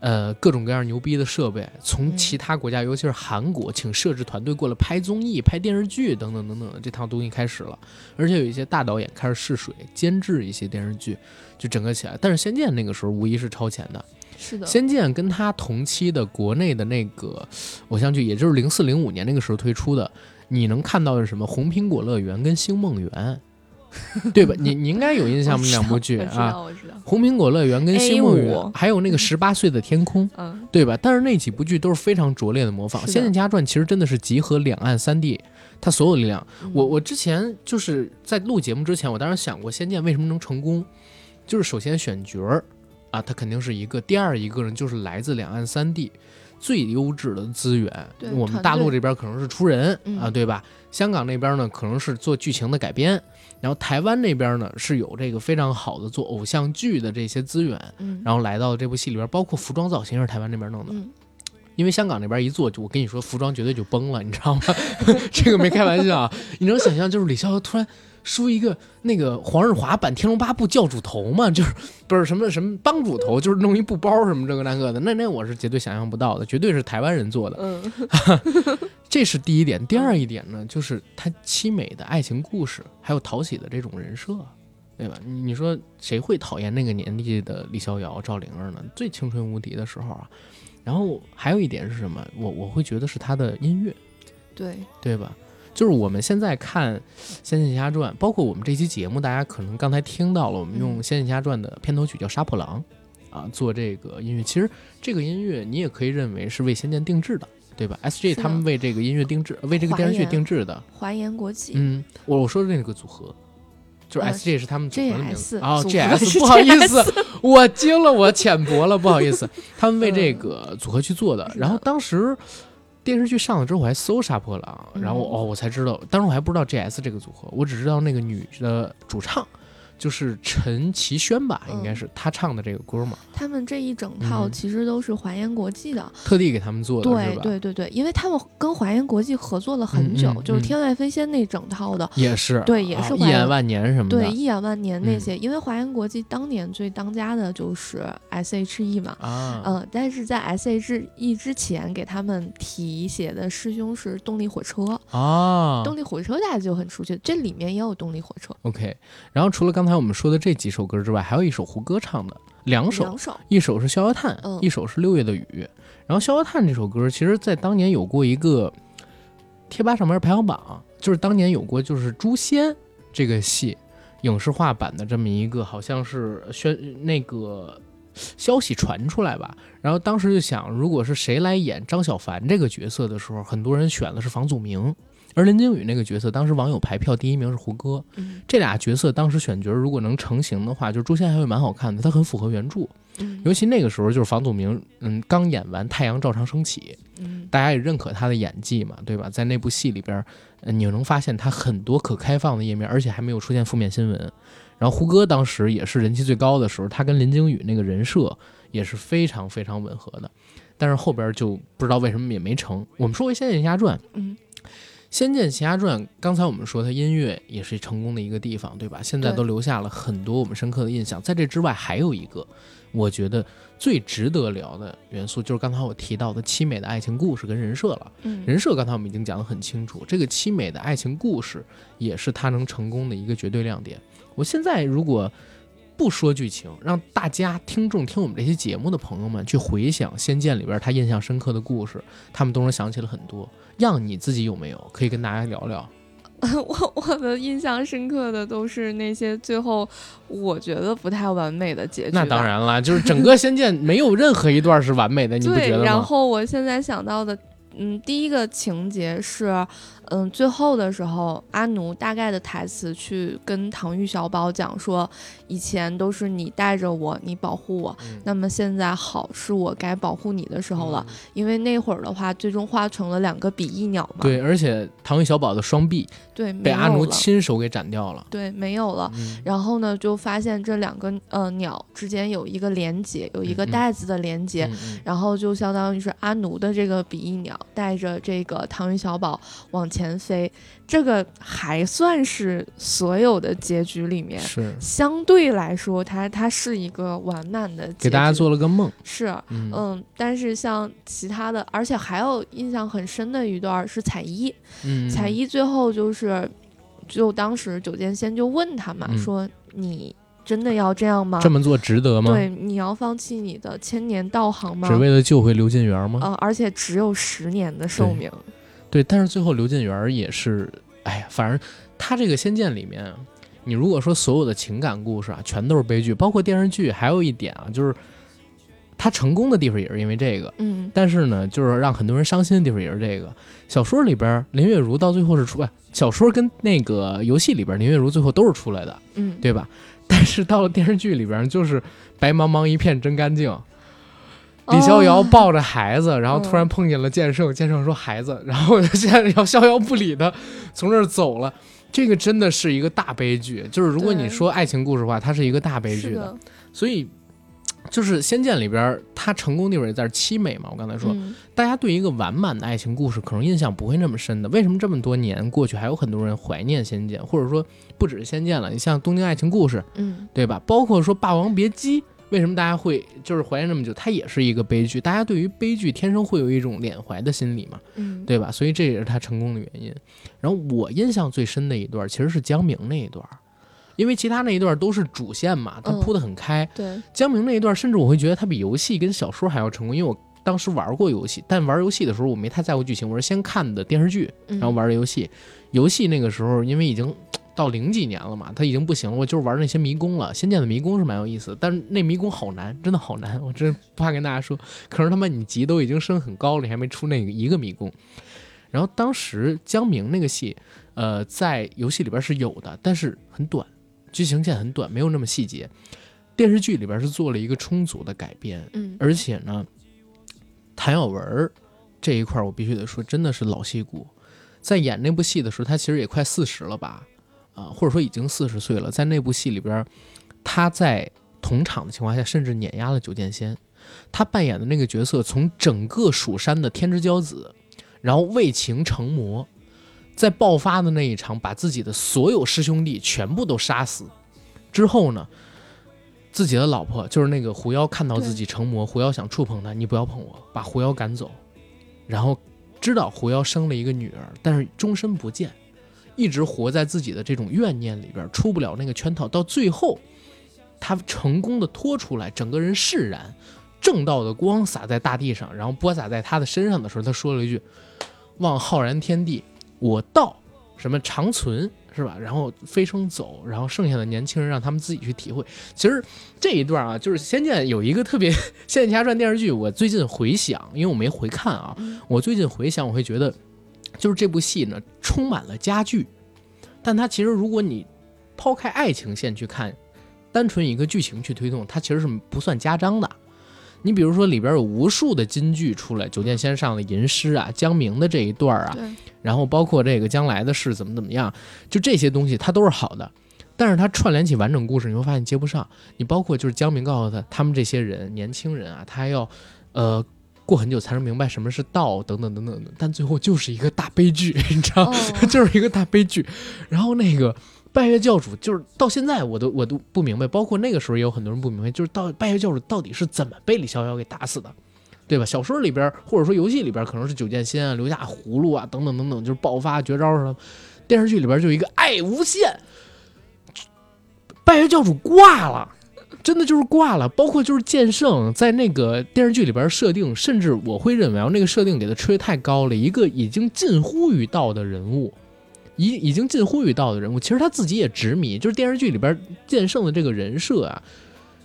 呃，各种各样牛逼的设备，从嗯其他国家，尤其是韩国，请摄制团队过来拍综艺、拍电视剧等等等等，这套东西开始了。而且有一些大导演开始试水，监制一些电视剧，就整个起来。但是《仙剑》那个时候无疑是超前的，是的，《仙剑》跟它同期的国内的那个偶像剧，也就是零四零五年那个时候推出的，你能看到的是什么？《红苹果乐园》跟《星梦园》，对吧？你你应该有印象两部剧啊，红苹果乐园》跟《星梦园》，还有那个《十八岁的天空》，嗯，对吧？但是那几部剧都是非常拙劣的模仿，《仙剑奇侠传》其实真的是集合两岸三地它所有力量。嗯我我之前就是在录节目之前，我当时想过《仙剑》为什么能成功，就是首先选角儿啊，它肯定是一个；第二一个呢，就是来自两岸三地最优质的资源对。我们大陆这边可能是出人嗯啊，对吧？香港那边呢可能是做剧情的改编，然后台湾那边呢是有这个非常好的做偶像剧的这些资源，嗯，然后来到这部戏里边，包括服装造型是台湾那边弄的。嗯因为香港那边一做，就我跟你说，服装绝对就崩了，你知道吗？这个没开玩笑啊！你能想象，就是李逍遥突然梳一个那个黄日华版《天龙八部》教主头嘛？就是不是什么什么帮主头，就是弄一布包什么这个那个的，那那我是绝对想象不到的，绝对是台湾人做的。嗯，这是第一点。第二一点呢，就是他凄美的爱情故事，还有讨喜的这种人设，对吧？你你说谁会讨厌那个年纪的李逍遥、赵灵儿呢？最青春无敌的时候啊。然后还有一点是什么？我我会觉得是他的音乐，对，对吧？就是我们现在看《仙剑奇侠传》，包括我们这期节目，大家可能刚才听到了，我们用《嗯仙剑奇侠传》的片头曲叫《杀破狼》啊做这个音乐。其实这个音乐你也可以认为是为《仙剑》定制的，对吧？S G 他们为这个音乐定制，为这个电视剧定制的。华研国际，嗯，我我说的那个组合，就是呃 S G 是他们组合的名字合，G S 不好意思我惊了，我浅薄了，不好意思，他们为这个组合去做的。然后当时电视剧上了之后，我还搜杀破狼，然后嗯哦，我才知道，当时我还不知道 G S 这个组合，我只知道那个女的主唱。就是陈绮轩吧，应该是她唱的这个歌嘛，他们这一整套嗯。其实都是华研国际的，特地给他们做的，对？对对对，因为他们跟华研国际合作了很久，就是《天外飞仙》那整套的，也是，对也啊是一眼万年什么的，对，一眼万年那嗯。些，因为华研国际当年最当家的就是 S.H.E 嘛，啊，嗯，但是在 S.H.E 之前给他们提携的师兄是动力火车，啊，动力火车大家就很熟悉，这里面也有动力火车，OK，然后除了刚才我们说的这几首歌之外，还有一首胡歌唱的两首，两首，一首是《逍遥叹》，嗯一首是《六月的雨》。然后《逍遥叹》这首歌，其实在当年有过一个贴吧上面排行榜，就是当年有过就是《诛仙》这个戏影视化版的这么一个，好像是宣那个消息传出来吧。然后当时就想，如果是谁来演张小凡这个角色的时候，很多人选的是房祖名。而林惊羽那个角色，当时网友排票第一名是胡歌，嗯这俩角色当时选角如果能成型的话，就是《诛仙》还会蛮好看的，他很符合原著。嗯尤其那个时候，就是房祖名，嗯，刚演完《太阳照常升起》，嗯大家也认可他的演技嘛，对吧？在那部戏里边，呃你能发现他很多可开放的页面，而且还没有出现负面新闻。然后胡歌当时也是人气最高的时候，他跟林惊羽那个人设也是非常非常吻合的，但是后边就不知道为什么也没成。我们说回《仙剑奇侠传》，嗯《仙剑奇侠传》，刚才我们说它音乐也是成功的一个地方，对吧？现在都留下了很多我们深刻的印象。在这之外，还有一个我觉得最值得聊的元素，就是刚才我提到的凄美的爱情故事跟人设了。嗯人设刚才我们已经讲得很清楚，这个凄美的爱情故事也是它能成功的一个绝对亮点。我现在如果不说剧情，让大家听众听我们这些节目的朋友们去回想《仙剑》里边他印象深刻的故事，他们都能想起了很多。让你自己有没有可以跟大家聊聊？我我的印象深刻的都是那些最后我觉得不太完美的结局。那当。然了，就是整个《仙剑》没有任何一段是完美的，你不觉对，得吗？然后我现在想到的嗯，第一个情节是，嗯，最后的时候，阿奴大概的台词去跟唐钰小宝讲说，以前都是你带着我，你保护我，嗯那么现在好是我该保护你的时候了，因为那会儿的话，最终化成了两个比翼鸟嘛，对，而且唐钰小宝的双臂对，被阿奴，亲手给斩掉了。对，没有了。嗯然后呢，就发现这两个呃鸟之间有一个连接，有一个嗯嗯带子的连接，然后就相当于是阿奴的这个比翼鸟带着这个唐钰小宝往前飞，这个还算是所有的结局里面是相对来说，它它是一个完满的结局，给大家做了个梦。是。嗯嗯，但是像其他的，而且还有印象很深的一段是彩衣，嗯，彩衣最后就是，就当时九剑仙就问他嘛，嗯说你真的要这样吗？这么做值得吗？对，你要放弃你的千年道行吗？只为了救回刘进元吗？呃，而且只有十年的寿命。对，但是最后刘进元也是，哎呀，反正他这个《仙剑》里面，你如果说所有的情感故事啊，全都是悲剧，包括电视剧，还有一点啊，就是他成功的地方也是因为这个，嗯但是呢，就是让很多人伤心的地方也是这个。小说里边林月如到最后是出，哎小说跟那个游戏里边林月如最后都是出来的，嗯，对吧？但是到了电视剧里边，就是白茫茫一片真干净。李逍遥哦抱着孩子，然后突然嗯碰见了剑圣，剑圣说孩子，然后现在要逍遥不理他，从这儿走了。这个真的是一个大悲剧，就是如果你说爱情故事的话，它是一个大悲剧是的，所以，就是《仙剑》里边它成功地方也在凄美嘛。我刚才说，嗯大家对一个完满的爱情故事可能印象不会那么深的。为什么这么多年过去，还有很多人怀念《仙剑》，或者说不只是《仙剑》了？你像《东京爱情故事》，嗯对吧？包括说《霸王别姬》，为什么大家会就是怀念这么久？它也是一个悲剧，大家对于悲剧天生会有一种缅怀的心理嘛，嗯，对吧？所以这也是它成功的原因。然后我印象最深的一段其实是江明那一段。因为其他那一段都是主线嘛，它嗯铺得很开。对，江明那一段，甚至我会觉得它比游戏跟小说还要成功，因为我当时玩过游戏，但玩游戏的时候我没太在乎剧情，我是先看的电视剧，然然后玩的游戏。游戏那个时候因为已经到零几年了嘛，他已经不行了，我就是玩那些迷宫了。仙剑的迷宫是蛮有意思的，但是那迷宫好难，真的好难，我真不怕跟大家说。可是他妈你级都已经升很高了，你还没出那个一个迷宫。然后当时江明那个戏，呃，在游戏里边是有的，但是很短，剧情线很短，没有那么细节。电视剧里边是做了一个充足的改编，嗯而且呢，谭耀文儿这一块我必须得说，真的是老戏骨。在演那部戏的时候，他其实也快四十了吧，啊、或者说已经四十岁了。在那部戏里边，他在同场的情况下，甚至碾压了九剑仙。他扮演的那个角色，从整个蜀山的天之骄子，然后为情成魔，在爆发的那一场，把自己的所有师兄弟全部都杀死之后呢，自己的老婆就是那个狐妖，看到自己成魔，狐妖想触碰他，你不要碰我，把狐妖赶走，然后知道狐妖生了一个女儿，但是终身不见，一直活在自己的这种怨念里边，出不了那个圈套，到最后，他成功的脱出来，整个人释然，正道的光洒在大地上，然后播撒在他的身上的时候，他说了一句：“望浩然天地，我道什么长存。”是吧？然后飞升走，然后剩下的年轻人让他们自己去体会。其实这一段啊，就是《仙剑》有一个特别 《仙剑奇侠传》电视剧，我最近回想，因为我没回看啊，我最近回想，我会觉得，就是这部戏呢充满了佳句，但它其实如果你抛开爱情线去看，单纯一个剧情去推动，它其实是不算家章的。你比如说里边有无数的金句出来，九剑仙上的吟诗啊，江明的这一段啊，然后包括这个将来的事怎么怎么样，就这些东西它都是好的，但是它串联起完整故事，你会发现接不上。你包括就是江明告诉他，他们这些人年轻人啊，他还要呃过很久才能明白什么是道，等等等等的，但最后就是一个大悲剧，你知道，哦 就是一个大悲剧。然后那个拜月教主，就是到现在我都我都不明白，包括那个时候也有很多人不明白，就是到拜月教主到底是怎么被李逍遥给打死的。对吧？小说里边或者说游戏里边可能是九剑仙啊、留下葫芦啊等等等等，就是爆发绝招什么。电视剧里边就一个爱无限，拜月教主挂了，真的就是挂了。包括就是剑圣在那个电视剧里边设定，甚至我会认为啊，那个设定给他吹太高了，一个已经近乎于道的人物。已已经近乎于道的人物，其实他自己也执迷，就是电视剧里边剑圣的这个人设啊，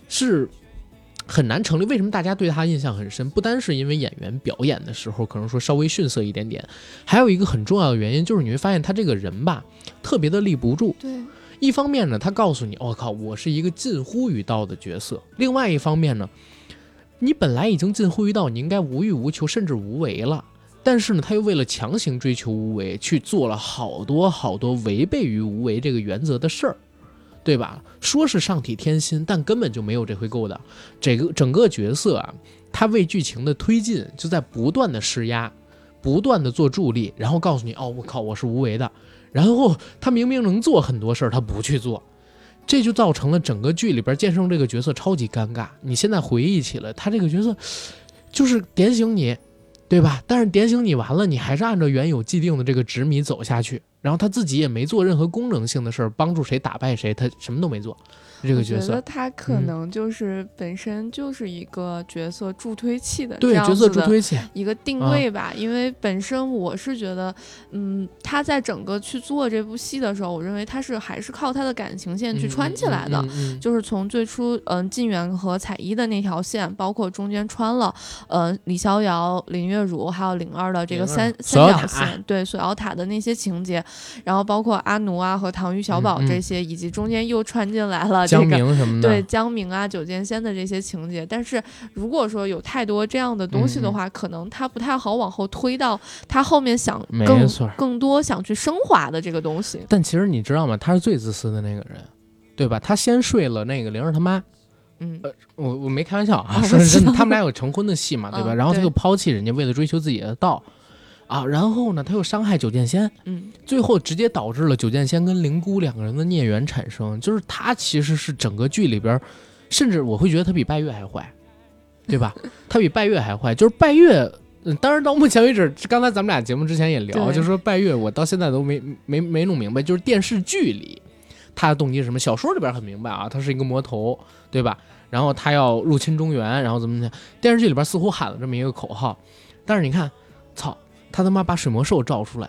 是很难成立。为什么大家对他印象很深？不单是因为演员表演的时候可能说稍微逊色一点点，还有一个很重要的原因就是你会发现他这个人吧，特别的立不住。对，一方面呢，他告诉你，我、靠，我是一个近乎于道的角色；另外一方面呢，你本来已经近乎于道，你应该无欲无求，甚至无为了。但是呢，他又为了强行追求无为，去做了好多好多违背于无为这个原则的事儿，对吧？说是上体天心，但根本就没有这回勾当。这个整个角色啊，他为剧情的推进就在不断的施压，不断的做助力，然后告诉你，哦，我靠，我是无为的。然后他明明能做很多事儿，他不去做，这就造成了整个剧里边剑圣这个角色超级尴尬。你现在回忆起来，他这个角色就是点醒你，对吧？但是点醒你完了，你还是按照原有既定的这个执迷走下去，然后他自己也没做任何功能性的事儿，帮助谁打败谁，他什么都没做。这个角我觉得色，他可嗯。能就是本身就是一个角色助推器的这对角色样子的助推器，一个定啊。位吧，因为本身我是觉得，嗯，他在整个去做这部戏的时候，我认为他是还是靠他的感情线去穿起来的。嗯嗯嗯。嗯就是从最初，嗯，晋元和彩衣的那条线，包括中间穿了，呃，李逍遥、林月如还有灵儿的这个三三角线，对锁妖塔的那些情节，然后包括阿奴啊和唐钰小宝这些，以及中间又穿进来了这江个明什么的，对江明啊、九剑仙的这些情节，但是如果说有太多这样的东西嗯的话，可能他不太好往后推到他后面想更错。更多想去升华的这个东西。但其实你知道吗？他是最自私的那个人，对吧？他先睡了那个灵儿他妈，嗯，我我没开玩笑啊，是真的，我知道他们俩有成婚的戏嘛，对吧？嗯然后他就抛弃人家，为了追求自己的道，啊，然后呢，他又伤害九剑仙，嗯，最后直接导致了九剑仙跟灵姑两个人的孽缘产生。就是他其实是整个剧里边，甚至我会觉得他比拜月还坏，对吧？他比拜月还坏，就是拜月。嗯，当然到目前为止，刚才咱们俩节目之前也聊，对就说拜月，我到现在都没没没弄明白，就是电视剧里他的动机是什么？小说里边很明白啊，他是一个魔头，对吧？然后他要入侵中原，然后怎么怎么样？电视剧里边似乎喊了这么一个口号，但是你看，操，他他妈把水魔兽召出来，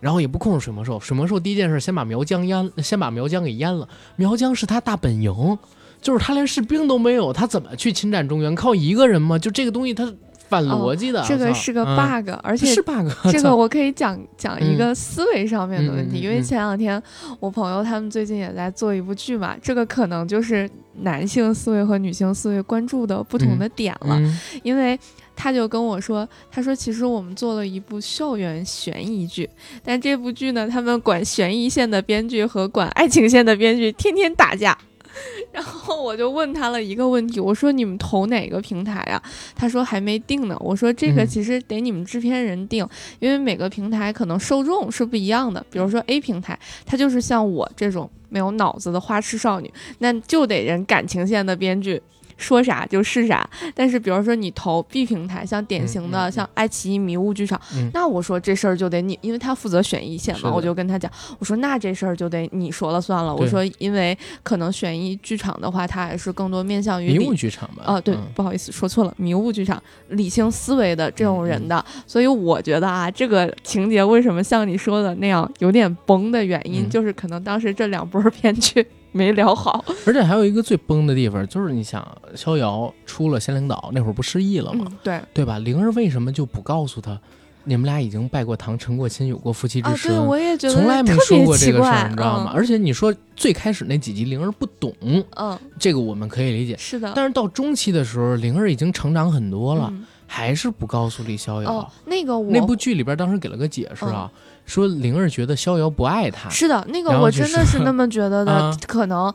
然后也不控制水魔兽，水魔兽第一件事先把苗疆淹，先把苗疆给淹了。苗疆是他大本营，就是他连士兵都没有，他怎么去侵占中原？靠一个人吗？就这个东西，他反逻辑的。哦这个是个嗯 bug，、而且是 bug，这个我可以讲讲一个思维上面的问题，因为前两天我朋友他们最近也在做一部剧嘛，这个可能就是男性思维和女性思维关注的不同的点了，嗯因为。他就跟我说：“他说其实我们做了一部校园悬疑剧，但这部剧呢，他们管悬疑线的编剧和管爱情线的编剧天天打架。”然后我就问他了一个问题，我说：“你们投哪个平台啊？”他说：“还没定呢。”我说：“这个嗯其实得你们制片人定，因为每个平台可能受众是不一样的。比如说 A 平台，它就是像我这种没有脑子的花痴少女，那就得人感情线的编剧。”说啥就是啥，但是比如说你投 B 平台，像典型的、像爱奇艺迷雾剧场，嗯。那我说这事儿就得你，因为他负责选一线嘛，我就跟他讲，我说那这事儿就得你说了算了。我说因为可能选一剧场的话，它还是更多面向于迷雾剧场吧？哦，对，嗯。不好意思，说错了，迷雾剧场理性思维的这种人的，所以我觉得啊，这个情节为什么像你说的那样有点崩的原因，嗯。就是可能当时这两波编剧没聊好。而且还有一个最崩的地方，就是你想，逍遥出了仙灵岛那会儿不失忆了吗？嗯，对对吧？灵儿为什么就不告诉他，你们俩已经拜过堂、成过亲、有过夫妻之啊，实？对，我也觉得从来没说过这个事儿，你知道吗？嗯而且你说最开始那几集灵儿不懂，嗯，这个我们可以理解。是的，但是到中期的时候，灵儿已经成长很多了，嗯还是不告诉李逍遥。哦，那个我那部剧里边当时给了个解释啊，说灵儿觉得逍遥不爱她，是的，那个我真的是是那么觉得的，啊 可能，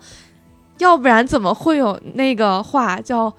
要不然怎么会有那个话叫？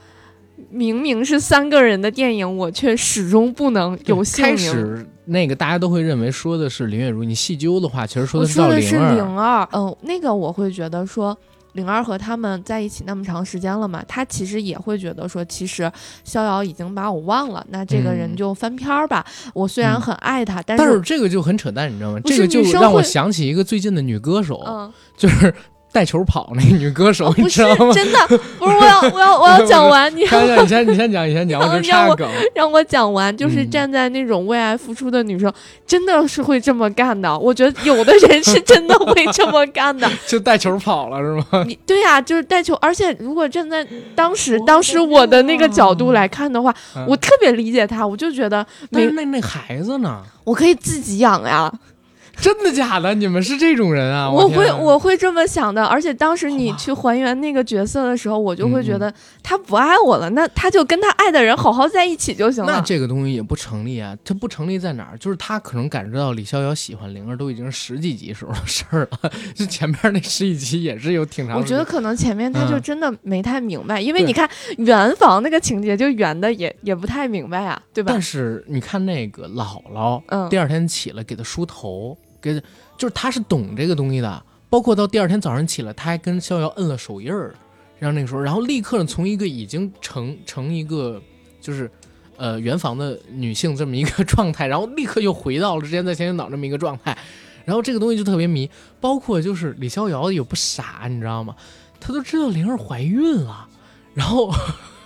明明是三个人的电影，我却始终不能有姓名。始那个大家都会认为说的是林月如，你细究的话，其实说的是赵说的是灵儿。灵儿，嗯、那个我会觉得说。灵儿和他们在一起那么长时间了嘛，他其实也会觉得说，其实逍遥已经把我忘了，那这个人嗯就翻篇儿吧。我虽然嗯很爱他，但但是是这个就很扯淡，你知道吗？这个就让我想起一个最近的女歌手，嗯就是带球跑那女歌手，你哦不是知道吗？真的，不是我要 我要我要讲完，你你先你先讲，你先讲，我只插个梗。让我讲完，就是嗯站在那种为爱付出的女生，真的是会这么干的。我觉得有的人是真的会这么干的。就带球跑了是吗？你对呀、就是带球，而且如果站在当时当时我的那个角度来看的话，嗯我特别理解他，我就觉得但是那那孩子呢？我可以自己养呀，真的假的？你们是这种人啊？我会我会这么想的。而且当时你去还原那个角色的时候，我就会觉得他不爱我了，那他就跟他爱的人好好在一起就行了。那这个东西也不成立啊！它不成立在哪儿？就是他可能感知到李逍遥喜欢灵儿都已经十几集时候的事儿了，就前面那十几集也是有挺长。我觉得可能前面他就嗯真的没太明白，因为你看圆房那个情节就圆的也也不太明白啊，对吧但？是你看那个姥姥，嗯第二天起来给他梳头，给就是他是懂这个东西的。包括到第二天早上起来，他还跟逍遥摁了手印儿，让那个时候，然后立刻从一个已经成成一个就是呃圆房的女性这么一个 状态，然后立刻又回到了之前在前女岛这么一个状态，然后这个东西就特别迷。包括就是李逍遥也不傻，你知道吗？他都知道灵儿怀孕了，然后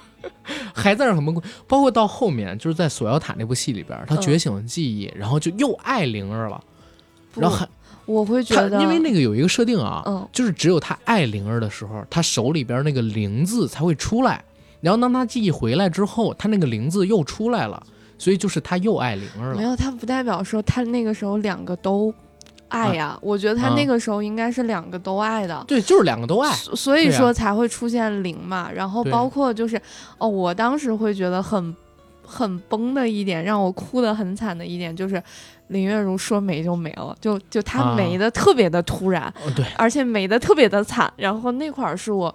还在那儿很崩溃。包括到后面，就是在锁妖塔那部戏里边，他嗯觉醒了记忆，然后就又爱灵儿了。不然后还我会觉得，因为那个有一个设定啊，嗯就是只有他爱灵儿的时候，他手里边那个灵字才会出来。然后当他记忆回来之后，他那个灵字又出来了，所以就是他又爱灵儿了。没有，他不代表说他那个时候两个都爱呀。我觉得他啊那个时候应该是两个都爱的。对，就是两个都爱。所所以说才会出现灵嘛，然后包括就是哦，我当时会觉得很很崩的一点，让我哭得很惨的一点就是林月如说没就没了，就就她啊没的特别的突然，哦，对，而且没的特别的惨，然后那块儿是我。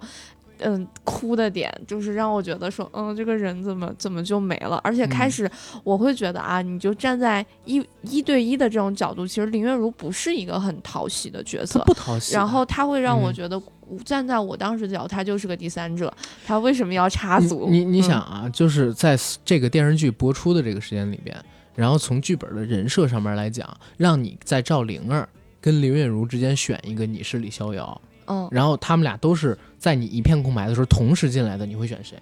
嗯，哭的点就是让我觉得说，嗯，这个人怎么怎么就没了？而且开嗯始我会觉得啊，你就站在一一对一的这种角度，其实林月如不是一个很讨喜的角色，不讨喜。然后他会让我嗯觉得，站在我当时角，他就是个第三者，他为什么要插足？你你嗯想啊，就是在这个电视剧播出的这个时间里边，然后从剧本的人设上面来讲，让你在赵灵儿跟林月如之间选一个，你是李逍遥，嗯，然后他们俩都是在你一片空白的时候同时进来的，你会选谁？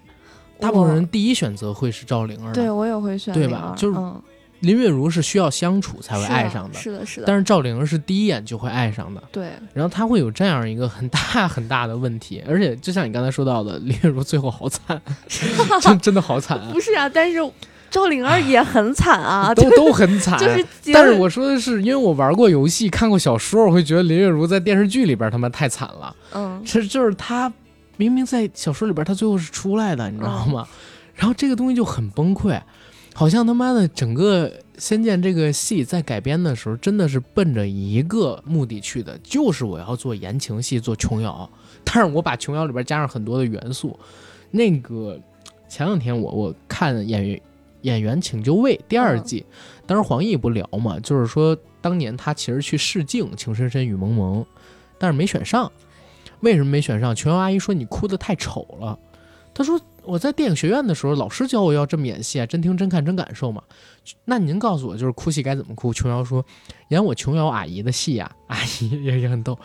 大部分人第一选择会是赵灵儿，对我也会选对吧？就是嗯。林月如是需要相处才会爱上的，是的，是的，但是赵灵儿是第一眼就会爱上的。对，然后他会有这样一个很大很大的问题，而且就像你刚才说到的，林月如最后好惨，真真的好惨啊，不是啊，但是赵灵儿也很惨啊，都都很惨。就是但是我说的是，因为我玩过游戏、看过小说，我会觉得林月如在电视剧里边他妈太惨了。嗯这就是他明明在小说里边他最后是出来的，你知道吗？然后这个东西就很崩溃，好像他妈的整个《仙剑》这个戏在改编的时候，真的是奔着一个目的去的，就是我要做言情戏，做琼瑶。但是我把琼瑶里边加上很多的元素。那个前两天我我看演员演员请就位第二季，当时黄奕不聊嘛，就是说当年他其实去试镜《情深深雨蒙蒙》，但是没选上。为什么没选上？琼瑶阿姨说你哭得太丑了。他说我在电影学院的时候，老师教我要这么演戏啊，真听真看真感受嘛。那您告诉我，就是哭戏该怎么哭？琼瑶说，演我琼瑶阿姨的戏呀、阿姨也也很逗，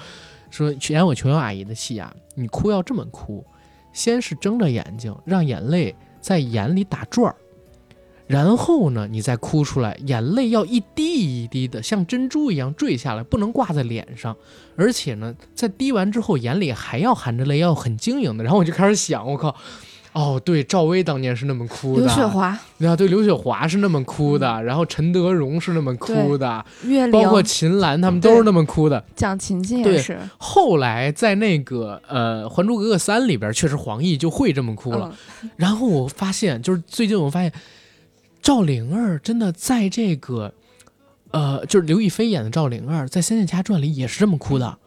说演我琼瑶阿姨的戏呀、你哭要这么哭，先是睁着眼睛，让眼泪在眼里打转儿。然后呢，你再哭出来，眼泪要一滴一滴的，像珍珠一样坠下来，不能挂在脸上。而且呢，在滴完之后，眼里还要含着泪，要很晶莹的。然后我就开始想，我靠，哦，对，赵薇当年是那么哭的，刘雪华、啊，对，刘雪华是那么哭的，然后陈德容是那么哭的，岳包括、秦岚他们都是那么哭的。蒋勤勤也是，后来在那个呃《还珠格格三》里边，确实黄奕就会这么哭了。嗯，然后我发现，就是最近我发现，赵灵儿真的在这个，呃，就是刘亦菲演的赵灵儿，在《仙剑奇侠传》里也是这么哭的，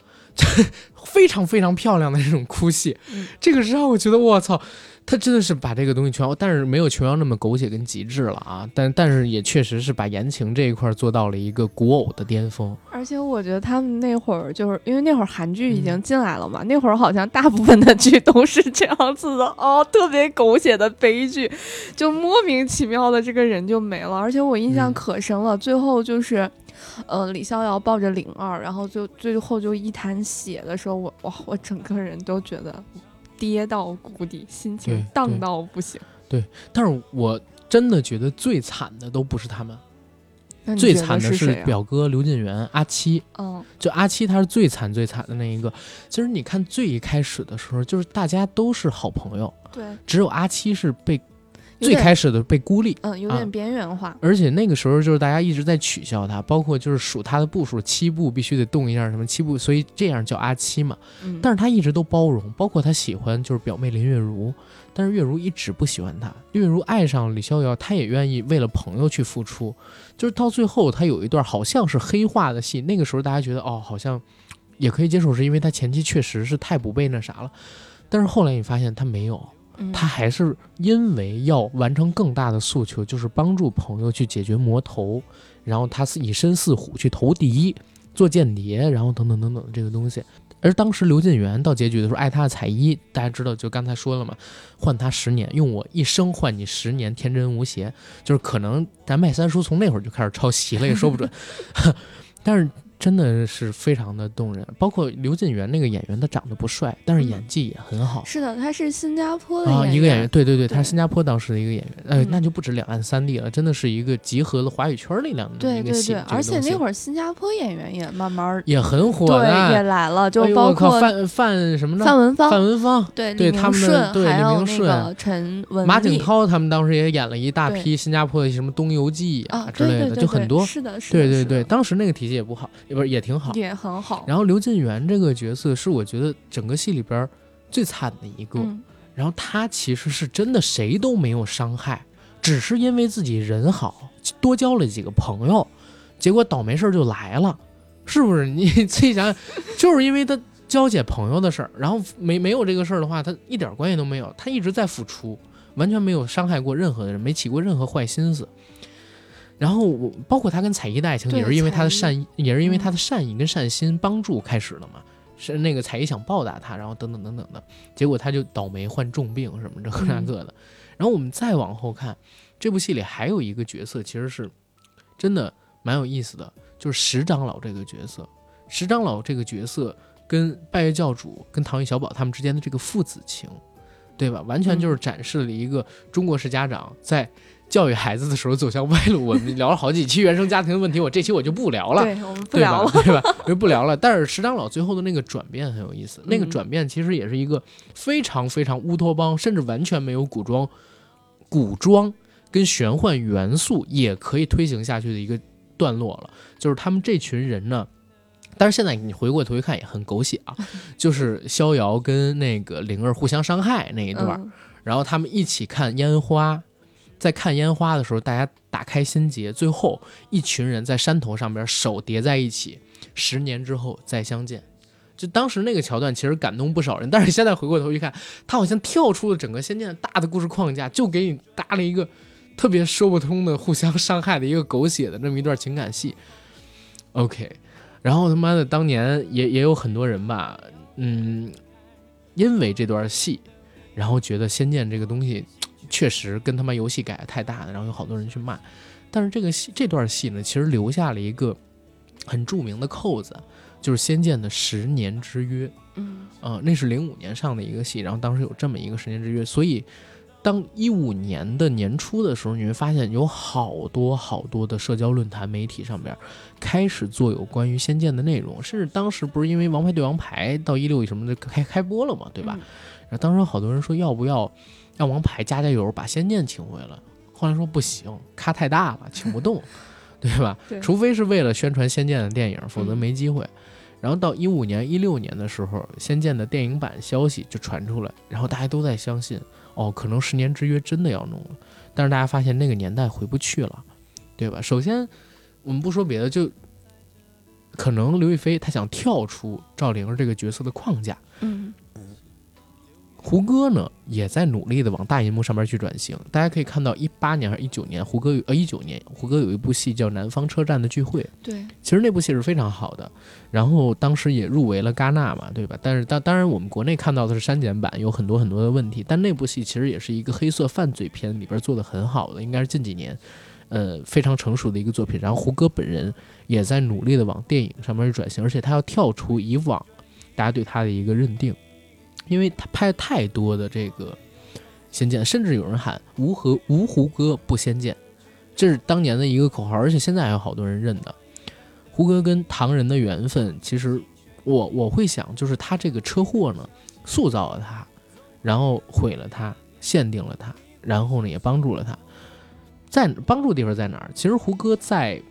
非常非常漂亮的这种哭戏。嗯这个是让我觉得，我操，他真的是把这个东西琼瑶，但是没有琼瑶那么狗血跟极致了啊。但但是也确实是把言情这一块做到了一个古偶的巅峰。而且我觉得他们那会儿就是因为那会儿韩剧已嗯经进来了嘛，那会儿好像大部分的剧都是这样子的哦，特别狗血的悲剧，就莫名其妙的这个人就没了，而且我印象嗯可深了，最后就是呃，李逍遥抱着灵儿，然后就最后就一滩血的时候，我哇，我整个人都觉得跌到谷底，心情荡到不行。对但是我真的觉得最惨的都不是他们，最惨的是表哥刘晋元阿七。嗯就阿七他是最惨最惨的那一个。其实你看最一开始的时候，就是大家都是好朋友，对，只有阿七是被最开始的被孤立。嗯有啊点边缘化。而且那个时候就是大家一直在取笑他，包括就是数他的步数，七步必须得动一下什么七步，所以这样叫阿七嘛。嗯，但是他一直都包容，包括他喜欢就是表妹林月如，但是月如一直不喜欢他。月如爱上李逍遥，他也愿意为了朋友去付出。就是到最后，他有一段好像是黑化的戏，那个时候大家觉得哦，好像也可以接受，是因为他前期确实是太不被那啥了。但是后来你发现他没有，嗯他还是因为要完成更大的诉求，就是帮助朋友去解决魔头，然后他是以身似虎去投敌、做间谍，然后等等等等这个东西。而当时刘晋元到结局的时候，爱他的彩衣，大家知道，就刚才说了嘛，换他十年，用我一生换你十年，天真无邪，就是可能咱麦三叔从那会儿就开始抄袭了，也说不准。但 是真的是非常的动人，包括刘晋元那个演员，他长得不帅，但是演技也很好。是的，他是新加坡的啊，一个演员，对对对，他是新加坡当时的一个演员，呃，嗯。那就不止两岸三地了，真的是一个集合了华语圈力量的一个戏这个而且那会儿新加坡演员也慢慢也很火对的，也来了，就包括范范什么呢？范文芳，范文芳、对对他们的对李明顺个陈文马景涛他们当时也演了一大批新加坡的什么《东游记》啊，之类的，就很多。是的，是的，对对对，当时那个体系也不好，也不是也挺好。也很好。然后刘进元这个角色是我觉得整个戏里边最惨的一个。嗯，然后他其实是真的谁都没有伤害，只是因为自己人好，多交了几个朋友，结果倒霉事儿就来了，是不是？你自己想想，就是因为他交解朋友的事儿，然后没没有这个事儿的话，他一点关系都没有，他一直在付出，完全没有伤害过任何的人，没起过任何坏心思。然后我包括他跟彩衣的爱情，也是因为他的善意，也是因为嗯他的善意跟善心帮助开始了嘛。是那个彩衣想报答他，然后等等等等的，结果他就倒霉患重病什么这个那嗯个的。然后我们再往后看，这部戏里还有一个角色，其实是真的蛮有意思的，就是石长老这个角色。石长老这个角色跟拜月教主、跟唐钰小宝他们之间的这个父子情，对吧？完全就是展示了一个中国式家长在教育孩子的时候走向歪路。我们 聊了好几期原生家庭的问题，我这期我就不聊了。对我们不对吧聊了。对吧？就不聊了。但是石长老最后的那个转变很有意思，那个嗯转变其实也是一个非常非常乌托邦，甚至完全没有古装、古装跟玄幻元素也可以推行下去的一个段落了。就是他们这群人呢。但是现在你回过头一看也很狗血啊，就是逍遥跟那个灵儿互相伤害那一段，嗯，然后他们一起看烟花，在看烟花的时候，大家打开心结，最后一群人在山头上边手叠在一起，十年之后再相见。就当时那个桥段其实感动不少人，但是现在回过头一看，他好像跳出了整个《仙剑》大的故事框架，就给你搭了一个特别说不通的互相伤害的一个狗血的这么一段情感戏。OK，然后他妈的当年也也有很多人吧，嗯，因为这段戏，然后觉得《仙剑》这个东西确实跟他妈游戏改的太大了，然后有好多人去骂。但是这个戏这段戏呢，其实留下了一个很著名的扣子，就是《仙剑》的十年之约。嗯呃，那是零五年上的一个戏，然后当时有这么一个十年之约，所以当一五年的年初的时候，你会发现有好多好多的社交论坛媒体上边开始做有关于《仙剑》的内容，甚至当时不是因为《王牌对王牌》到一六什么的开开播了嘛，对吧？嗯然后当时好多人说要不要让王牌加加油把《仙剑》请回来，后来说不行，咖太大了，请不动，对吧？对除非是为了宣传《仙剑》的电影，否则嗯没机会。然后到一五年、一六年的时候，《仙剑》的电影版消息就传出来，然后大家都在相信，哦，可能十年之约真的要弄了。但是大家发现那个年代回不去了，对吧？首先，我们不说别的，就可能刘亦菲她想跳出赵灵儿这个角色的框架，嗯胡歌呢也在努力的往大银幕上面去转型。大家可以看到，一八年还是一九年，胡歌有呃一九年，胡歌有一部戏叫《南方车站的聚会》，对，其实那部戏是非常好的，然后当时也入围了戛纳嘛，对吧？但是当当然我们国内看到的是删减版，有很多很多的问题。但那部戏其实也是一个黑色犯罪片，里边做的很好的，应该是近几年，呃非常成熟的一个作品。然后胡歌本人也在努力的往电影上面转型，而且他要跳出以往大家对他的一个认定，因为他拍太多的这个仙剑，甚至有人喊无和无胡歌不仙剑，这是当年的一个口号，而且现在还有好多人认的。胡歌跟唐人的缘分，其实我我会想，就是他这个车祸呢，塑造了他，然后毁了他，限定了他，然后呢也帮助了他。在帮助地方在哪儿？其实胡歌在，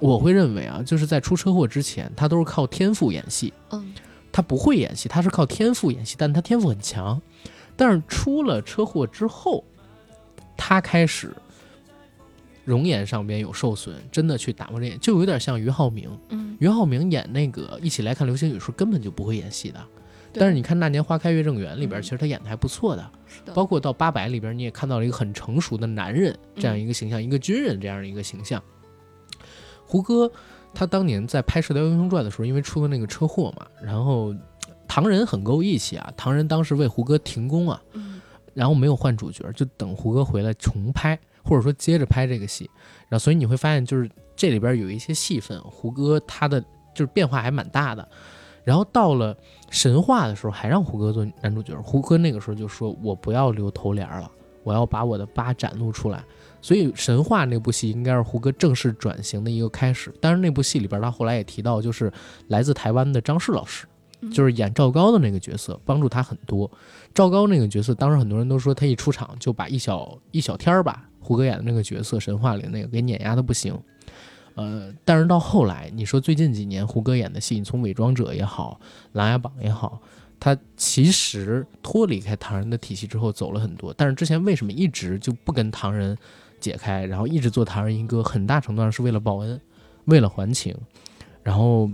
我会认为啊，就是在出车祸之前，他都是靠天赋演戏，嗯他不会演戏，他是靠天赋演戏，但他天赋很强。但是出了车祸之后，他开始容颜上边有受损，真的去打磨这眼，就有点像俞灏明。嗯，俞灏明演那个一起来看流星雨时候根本就不会演戏的，但是你看《那年花开月正圆》里边，嗯其实他演的还不错的。包括到八百里边，你也看到了一个很成熟的男人这嗯样一个形象，一个军人这样的一个形象。胡歌他当年在拍《射雕英雄传》的时候，因为出了那个车祸嘛，然后唐人很够义气啊，唐人当时为胡歌停工啊，嗯然后没有换主角，就等胡歌回来重拍，或者说接着拍这个戏。然后所以你会发现，就是这里边有一些戏份，胡歌他的就是变化还蛮大的。然后到了神话的时候，还让胡歌做男主角。胡歌那个时候就说：“我不要留头帘了，我要把我的疤展露出来。”所以神话那部戏应该是胡歌正式转型的一个开始。但是，那部戏里边他后来也提到，就是来自台湾的张氏老师，嗯就是演赵高的那个角色，帮助他很多。赵高那个角色，当时很多人都说他一出场就把一小一小天儿吧，胡歌演的那个角色，神话里那个给碾压的不行。呃，但是到后来，你说最近几年胡歌演的戏，你从《伪装者》也好，《琅琊榜》也好，他其实脱离开唐人的体系之后走了很多。但是之前为什么一直就不跟唐人解开，然后一直做唐人一哥，很大程度上是为了报恩，为了还情。然后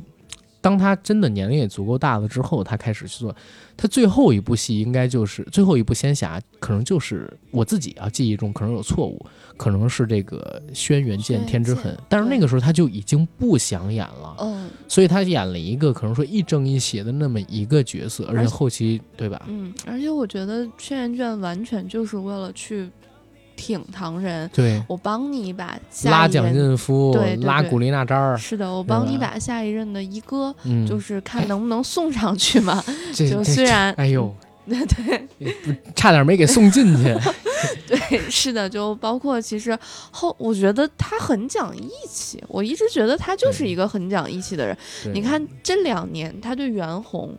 当他真的年龄也足够大了之后，他开始去做。他最后一部戏应该就是最后一部仙侠，可能就是我自己啊记忆中可能有错误，可能是这个《轩辕剑天之痕但是那个时候他就已经不想演了，嗯所以他演了一个可能说亦正亦邪的那么一个角色，而且后期对吧？嗯，而且我觉得《轩辕剑》完全就是为了去挺唐人，对，我帮你把下拉蒋一任劲夫，对拉古力娜扎儿，是的，我帮你把下一任的一哥，嗯，就是看能不能送上去嘛。这就虽然哎呦，对 差点没给送进去。对，是的，就包括其实后，我觉得他很讲义气，我一直觉得他就是一个很讲义气的人。你看这两年他对袁弘，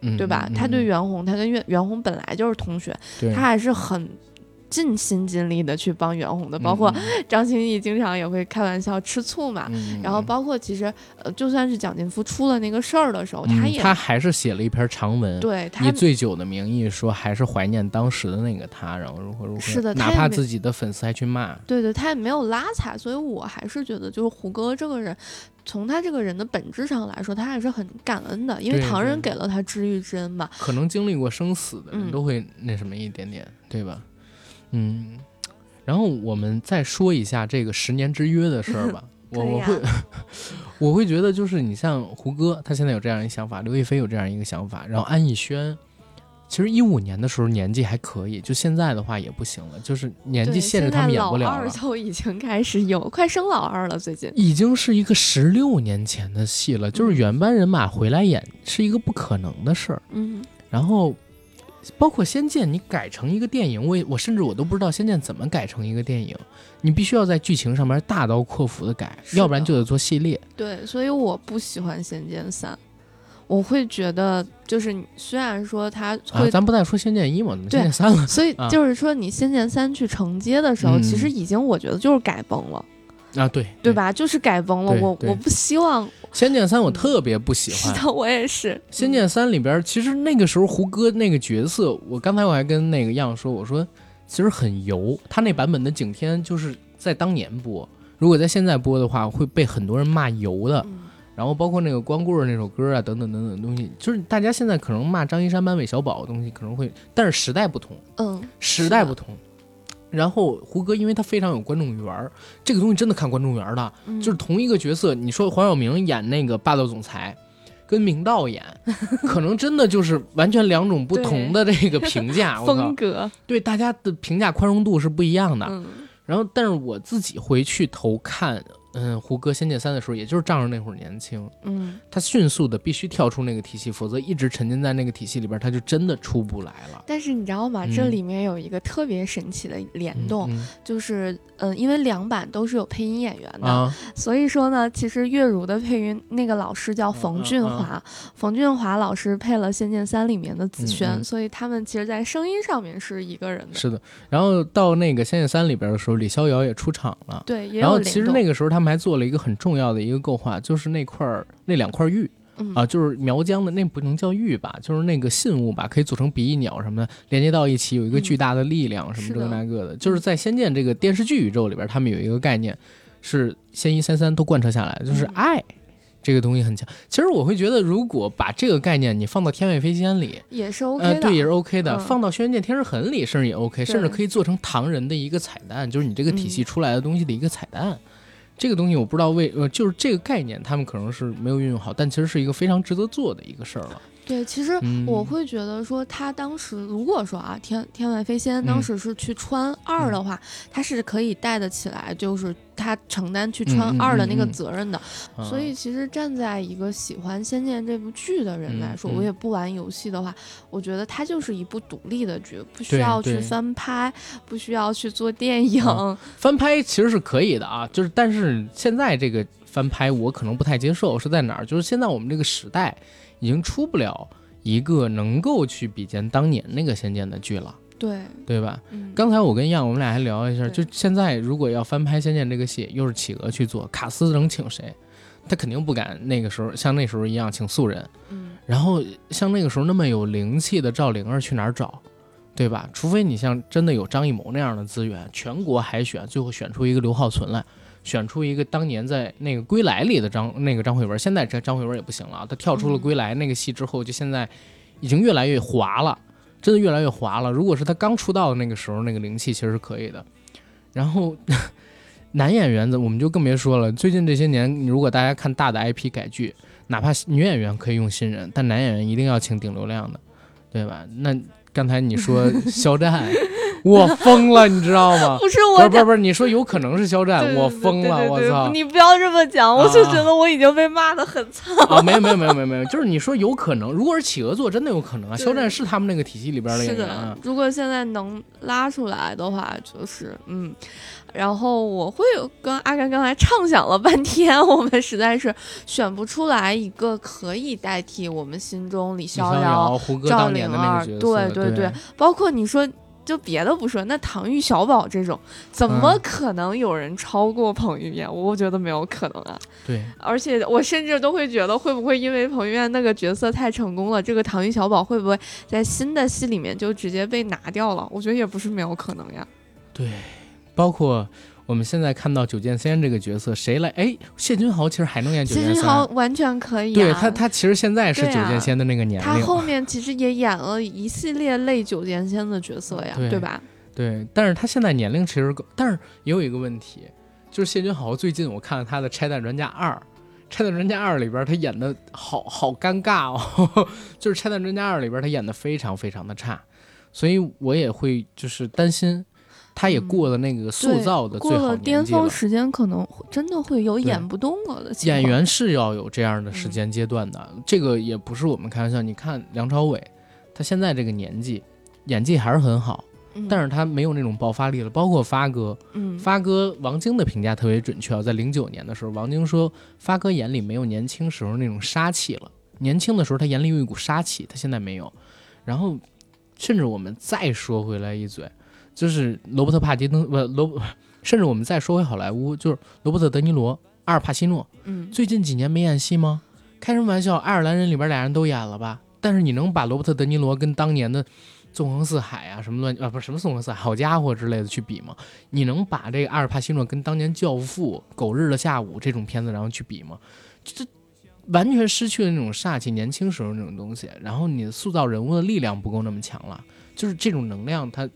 嗯对吧？嗯他对嗯袁弘，他跟袁袁弘本来就是同学，他还是很。尽心尽力的去帮袁弘的，包括嗯张歆艺经常也会开玩笑吃醋嘛。嗯然后包括其实呃，就算是蒋劲夫出了那个事儿的时候，嗯他也他还是写了一篇长文，对他以醉酒的名义说还是怀念当时的那个他，然后如何如何，是的哪怕自己的粉丝还去骂，对对，他也没有拉踩，所以我还是觉得，就是胡歌这个人，从他这个人的本质上来说，他还是很感恩的，因为对唐人给了他知遇之恩嘛。可能经历过生死的人嗯都会那什么一点点，对吧？嗯，然后我们再说一下这个十年之约的事儿吧。我我会 我会觉得，就是你像胡歌，他现在有这样一个想法，刘亦菲有这样一个想法，然后安以轩，其实一五年的时候年纪还可以，就现在的话也不行了，就是年纪限制他们演不了老二了。就已经开始有，快生老二了，最近。已经是一个十六年前的戏了，就是嗯原班人马回来演是一个不可能的事儿。嗯，然后，包括《仙剑》，你改成一个电影，我也我甚至我都不知道《仙剑》怎么改成一个电影。你必须要在剧情上面大刀阔斧的改，的要不然就得做系列。对，所以我不喜欢《仙剑三》，我会觉得就是虽然说他啊，会。咱不再说《仙剑一》嘛，怎么《仙剑三》了？所以啊就是说，你《仙剑三》去承接的时候，嗯其实已经我觉得就是改崩了，啊，对对？吧？就是改崩了。我我不希望。《仙剑三》我特别不喜欢，是的，我也是。《仙剑三》里边，其实那个时候胡歌那个角色，我刚才我还跟那个样说，我说其实很油。他那版本的景天就是在当年播，如果在现在播的话，会被很多人骂油的。嗯然后包括那个光棍儿那首歌啊，等等等等东西，就是大家现在可能骂张一山、班韦小宝的东西，可能会，但是时代不同，嗯，时代不同。然后胡歌因为他非常有观众缘儿，这个东西真的看观众缘儿的，嗯就是同一个角色，你说黄晓明演那个霸道总裁，跟明道演，可能真的就是完全两种不同的这个评价。风，格，对大家的评价宽容度是不一样的。嗯然后，但是我自己回去投看，嗯，胡歌《仙剑三》的时候，也就是仗着那会儿年轻，嗯，他迅速的必须跳出那个体系，否则一直沉浸在那个体系里边，他就真的出不来了。但是你知道吗？嗯这里面有一个特别神奇的联动，嗯就是嗯、呃因为两版都是有配音演员的，所以说呢，其实月如的配音那个老师叫冯俊华，冯俊华老师配了《仙剑三》里面的紫萱，所以他们其实，在声音上面是一个人的。是的。然后到那个《仙剑三》里边的时候，李逍遥也出场了。对，也然后。其实那个时候他们还做了一个很重要的一个构画，就是那块儿那两块玉嗯啊，就是苗疆的那不能叫玉吧，就是那个信物吧，可以组成比翼鸟什么的，连接到一起有一个嗯巨大的力量什么这个那个的。就是在《仙剑》这个电视剧宇宙里边，他们有一个概念是仙一三三都贯彻下来，就是嗯爱。这个东西很强，其实我会觉得，如果把这个概念你放到《天外飞仙》里，也是 OK 呃，的。对，也是 OK 的。嗯放到《轩辕剑天之痕》里，甚至也 OK，甚至可以做成唐人的一个彩蛋，就是你这个体系嗯出来的东西的一个彩蛋。这个东西我不知道为呃，就是这个概念，他们可能是没有运用好，但其实是一个非常值得做的一个事儿了。对，其实嗯。我会觉得说，他当时如果说啊，天天外飞仙当嗯。时是去穿二的话，他是可以带得起来，就是他承担去穿二的那个责任的。啊所以其实站在一个喜欢《仙剑》这部剧的人来说，我也不玩游戏的话，我觉得它就是一部独立的剧，不需要去翻拍，不需要去做电影。啊翻拍其实是可以的啊，就是但是现在这个翻拍我可能不太接受，是在哪儿？就是现在我们这个时代已经出不了一个能够去比肩当年那个《仙剑》的剧了，对，对吧？嗯，刚才我跟样，我们俩还聊了一下，就现在如果要翻拍《仙剑》这个戏，又是企鹅去做，卡斯能请谁？他肯定不敢那个时候像那时候一样请素人，嗯，然后像那个时候那么有灵气的赵灵儿去哪儿找，对吧？除非你像真的有张艺谋那样的资源，全国海选，最后选出一个刘浩存来，选出一个当年在那个《归来》里的张那个张慧文，现在这张慧文也不行了啊，他跳出了《嗯归来》那个戏之后，就现在已经越来越滑了，真的越来越滑了。如果是他刚出道的那个时候，那个灵气其实是可以的。然后男演员的我们就更别说了，最近这些年，如果大家看大的 IP 改剧，哪怕女演员可以用新人，但男演员一定要请顶流量的，对吧？那刚才你说 肖战，我疯了，你知道吗？不是我。不是不是，你说有可能是肖战，我疯了，我操！你不要这么讲，我就啊觉得我已经被骂的很惨。啊，没有没有没有没有没有，就是你说有可能，如果是企鹅座，真的有可能啊。肖战是他们那个体系里边的是演员如果现在能拉出来的话，就是嗯，然后我会跟阿甘刚才畅想了半天，我们实在是选不出来一个可以代替我们心中李李逍逍遥、胡歌赵灵儿，对对对，包括你说。就别的不说，那唐钰、小宝这种，怎么嗯可能有人超过彭于晏？我觉得没有可能啊！对而且我甚至都会觉得，会不会因为彭于晏那个角色太成功了，这个唐钰、小宝会不会在新的戏里面就直接被拿掉了？我觉得也不是没有可能呀。对，包括我们现在看到九剑仙这个角色，谁来？哎，谢君豪其实还能演九谢剑君豪仙。完全可以、啊，对他，他其实现在是九剑仙的那个年龄，他后面其实也演了一系列类九剑仙的角色呀，对吧？对，但是他现在年龄其实够，但是也有一个问题，就是谢君豪最近我看了他的《拆弹专家二》，《拆弹专家二》里边他演的好好尴尬哦，就是《拆弹专家二》里边他演的非常非常的差，所以我也会就是担心，他也过了那个塑造的最好过了巅。峰时间，可能真的会有演不动了的情况。演员是要有这样的时嗯间阶段的，这个也不是我们开玩笑。你看梁朝伟，他现在这个年纪，演技还是很好，嗯，但是他没有那种爆发力了。包括发哥，嗯，发哥王晶的评价特别准确啊，在零九年的时候，王晶说发哥眼里没有年轻时候那种杀气了。年轻的时候他眼里有一股杀气，他现在没有。然后，甚至我们再说回来一嘴，就是罗伯特帕迪登不罗，甚至我们再说回好莱坞，就是罗伯特德尼罗、阿尔帕西诺，嗯，最近几年没演戏吗？开什么玩笑，《爱尔兰人》里边俩人都演了吧？但是你能把罗伯特德尼罗跟当年的纵横四海啊什么乱啊不是什么纵横四海，好家伙之类的去比吗？你能把这个阿尔帕西诺跟当年《教父》《狗日的下午》这种片子然后去比吗？这完全失去了那种煞气，年轻时候那种东西。然后你塑造人物的力量不够那么强了，就是这种能量它。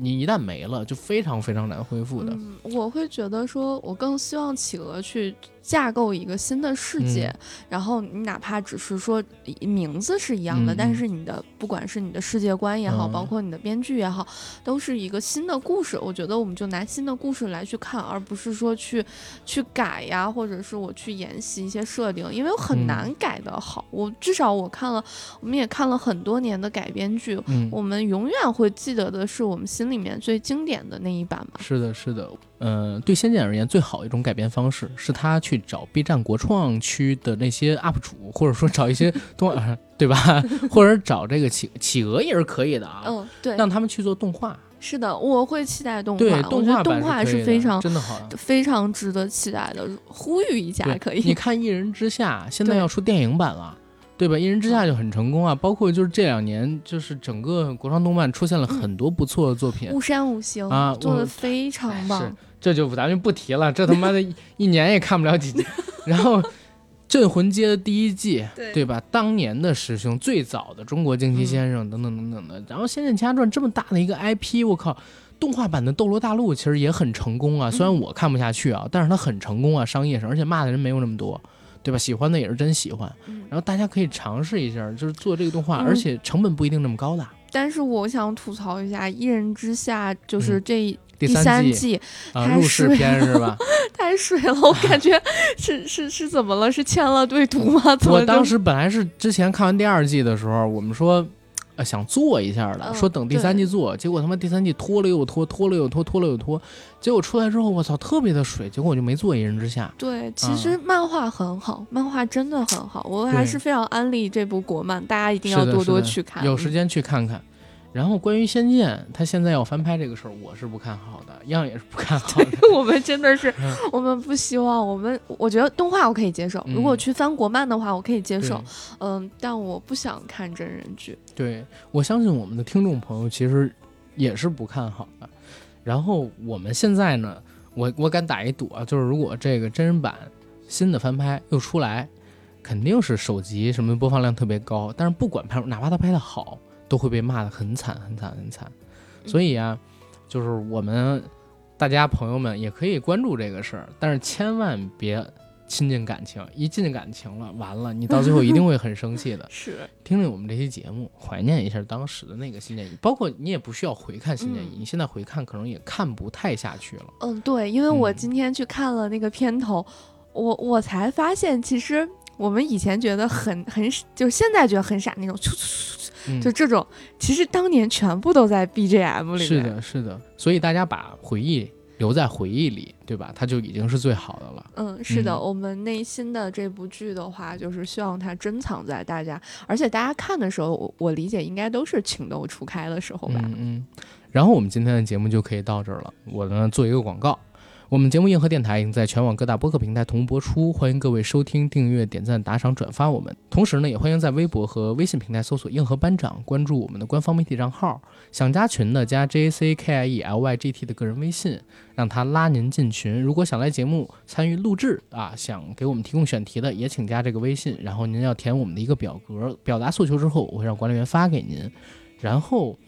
你一旦没了，就非常非常难恢复的。我会觉得说，我更希望企鹅去架构一个新的世界，嗯然后你哪怕只是说名字是一样的，但是你的不管是你的世界观也好，嗯包括你的编剧也好，都是一个新的故事。我觉得我们就拿新的故事来去看，而不是说去去改呀，或者是我去沿袭一些设定，因为很嗯难改的好。我至少我看了，我们也看了很多年的改编剧，嗯，我们永远会记得的是我们心里面最经典的那一版嘛。是的，是的，呃，对《仙剑》而言，最好的一种改编方式是他去找 B 站国创区的那些 UP 主，或者说找一些 动画，对吧？或者找这个企企鹅也是可以的啊，嗯，对，让他们去做动画，是的，我会期待动画，对，动画版是非常真的好。非常值得期待的，呼吁一下可以。你看《一人之下》，现在要出电影版了。对吧？《一人之下》就很成功啊，包括就是这两年，就是整个国创动漫出现了很多不错的作品，巫山五行啊做的非常是棒，这就咱就不提了，这他妈的一一年也看不了几集。然后，《镇魂街》的第一季，对吧？当年的师兄，最早的中国惊奇先生等等等等的。然后，《仙剑奇侠传》这么大的一个 IP，我靠！动画版的《斗罗大陆》其实也很成功啊，虽然我看不下去啊，但是它很成功啊，商业上，而且骂的人没有那么多，对吧？喜欢的也是真喜欢。嗯然后大家可以尝试一下，就是做这个动画，嗯而且成本不一定那么高的。但是我想吐槽一下，《一人之下》就是嗯这第三三季季啊，太入世水篇是吧？太水了，我感觉是是是怎么了？是签了对赌吗？我当时本来是之前看完第二季的时候，我们说，呃，想做一下的，嗯说等第三季做，结果他妈第三季拖了又拖，拖了又拖，拖了又拖，结果出来之后，我操，特别的水，结果我就没做《一人之下对，其实漫画很好，漫画真的很好，我还是非常安利这部国漫，大家一》，定要多多去看。有时间去看看。然后关于《仙剑》，他现在要翻拍这个事儿，我是不看好的，样也是不看好的。我们真的是 嗯，我们不希望，我们我觉得动画我可以接受，如果嗯去翻国漫的话，我可以接受，嗯，但我不想看真人剧。对，我相信我们的听众朋友其实也是不看好的。然后我们现在呢，我我敢打一赌啊，就是如果这个真人版新的翻拍又出来，肯定是首集什么播放量特别高，但是不管拍，哪怕他拍的好，都会被骂的很惨很惨很惨。所以啊，就是我们大家朋友们也可以关注这个事儿，但是千万别亲近感情，一进感情了，完了你到最后一定会很生气的。是，听听我们这期节目，怀念一下当时的那个新建议，包括你也不需要回看新建议，嗯你现在回看可能也看不太下去了。嗯，对，因为我嗯今天去看了那个片头，我我才发现，其实我们以前觉得很很，就是现在觉得很傻那种，嗯，就这种，其实当年全部都在 BGM 里面。是，的，是的，所以大家把回忆留在回忆里，对吧？它就已经是最好的了。嗯，是的，嗯我们内心的这部剧的话，就是希望它珍藏在大家，而且大家看的时候，我我理解应该都是情窦初开的时候吧。嗯嗯。然后我们今天的节目就可以到这儿了。我呢做一个广告，我们节目硬核电台已经在全网各大播客平台同步播出，欢迎各位收听、订阅、点赞、打赏、转发我们。同时呢，也欢迎在微博和微信平台搜索“硬核班长”，关注我们的官方媒体账号。想加群的加 J A C K I E L Y G T 的个人微信，让他拉您进群。如果想来节目参与录制啊，想给我们提供选题的，也请加这个微信。然后您要填我们的一个表格，表达诉求之后，我会让管理员发给您。然后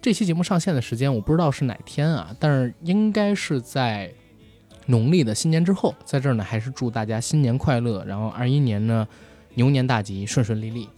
这期节目上线的时间我不知道是哪天啊，但是应该是在农历的新年之后。在这儿呢，还是祝大家新年快乐，然后二一年呢牛年大吉，顺顺利利。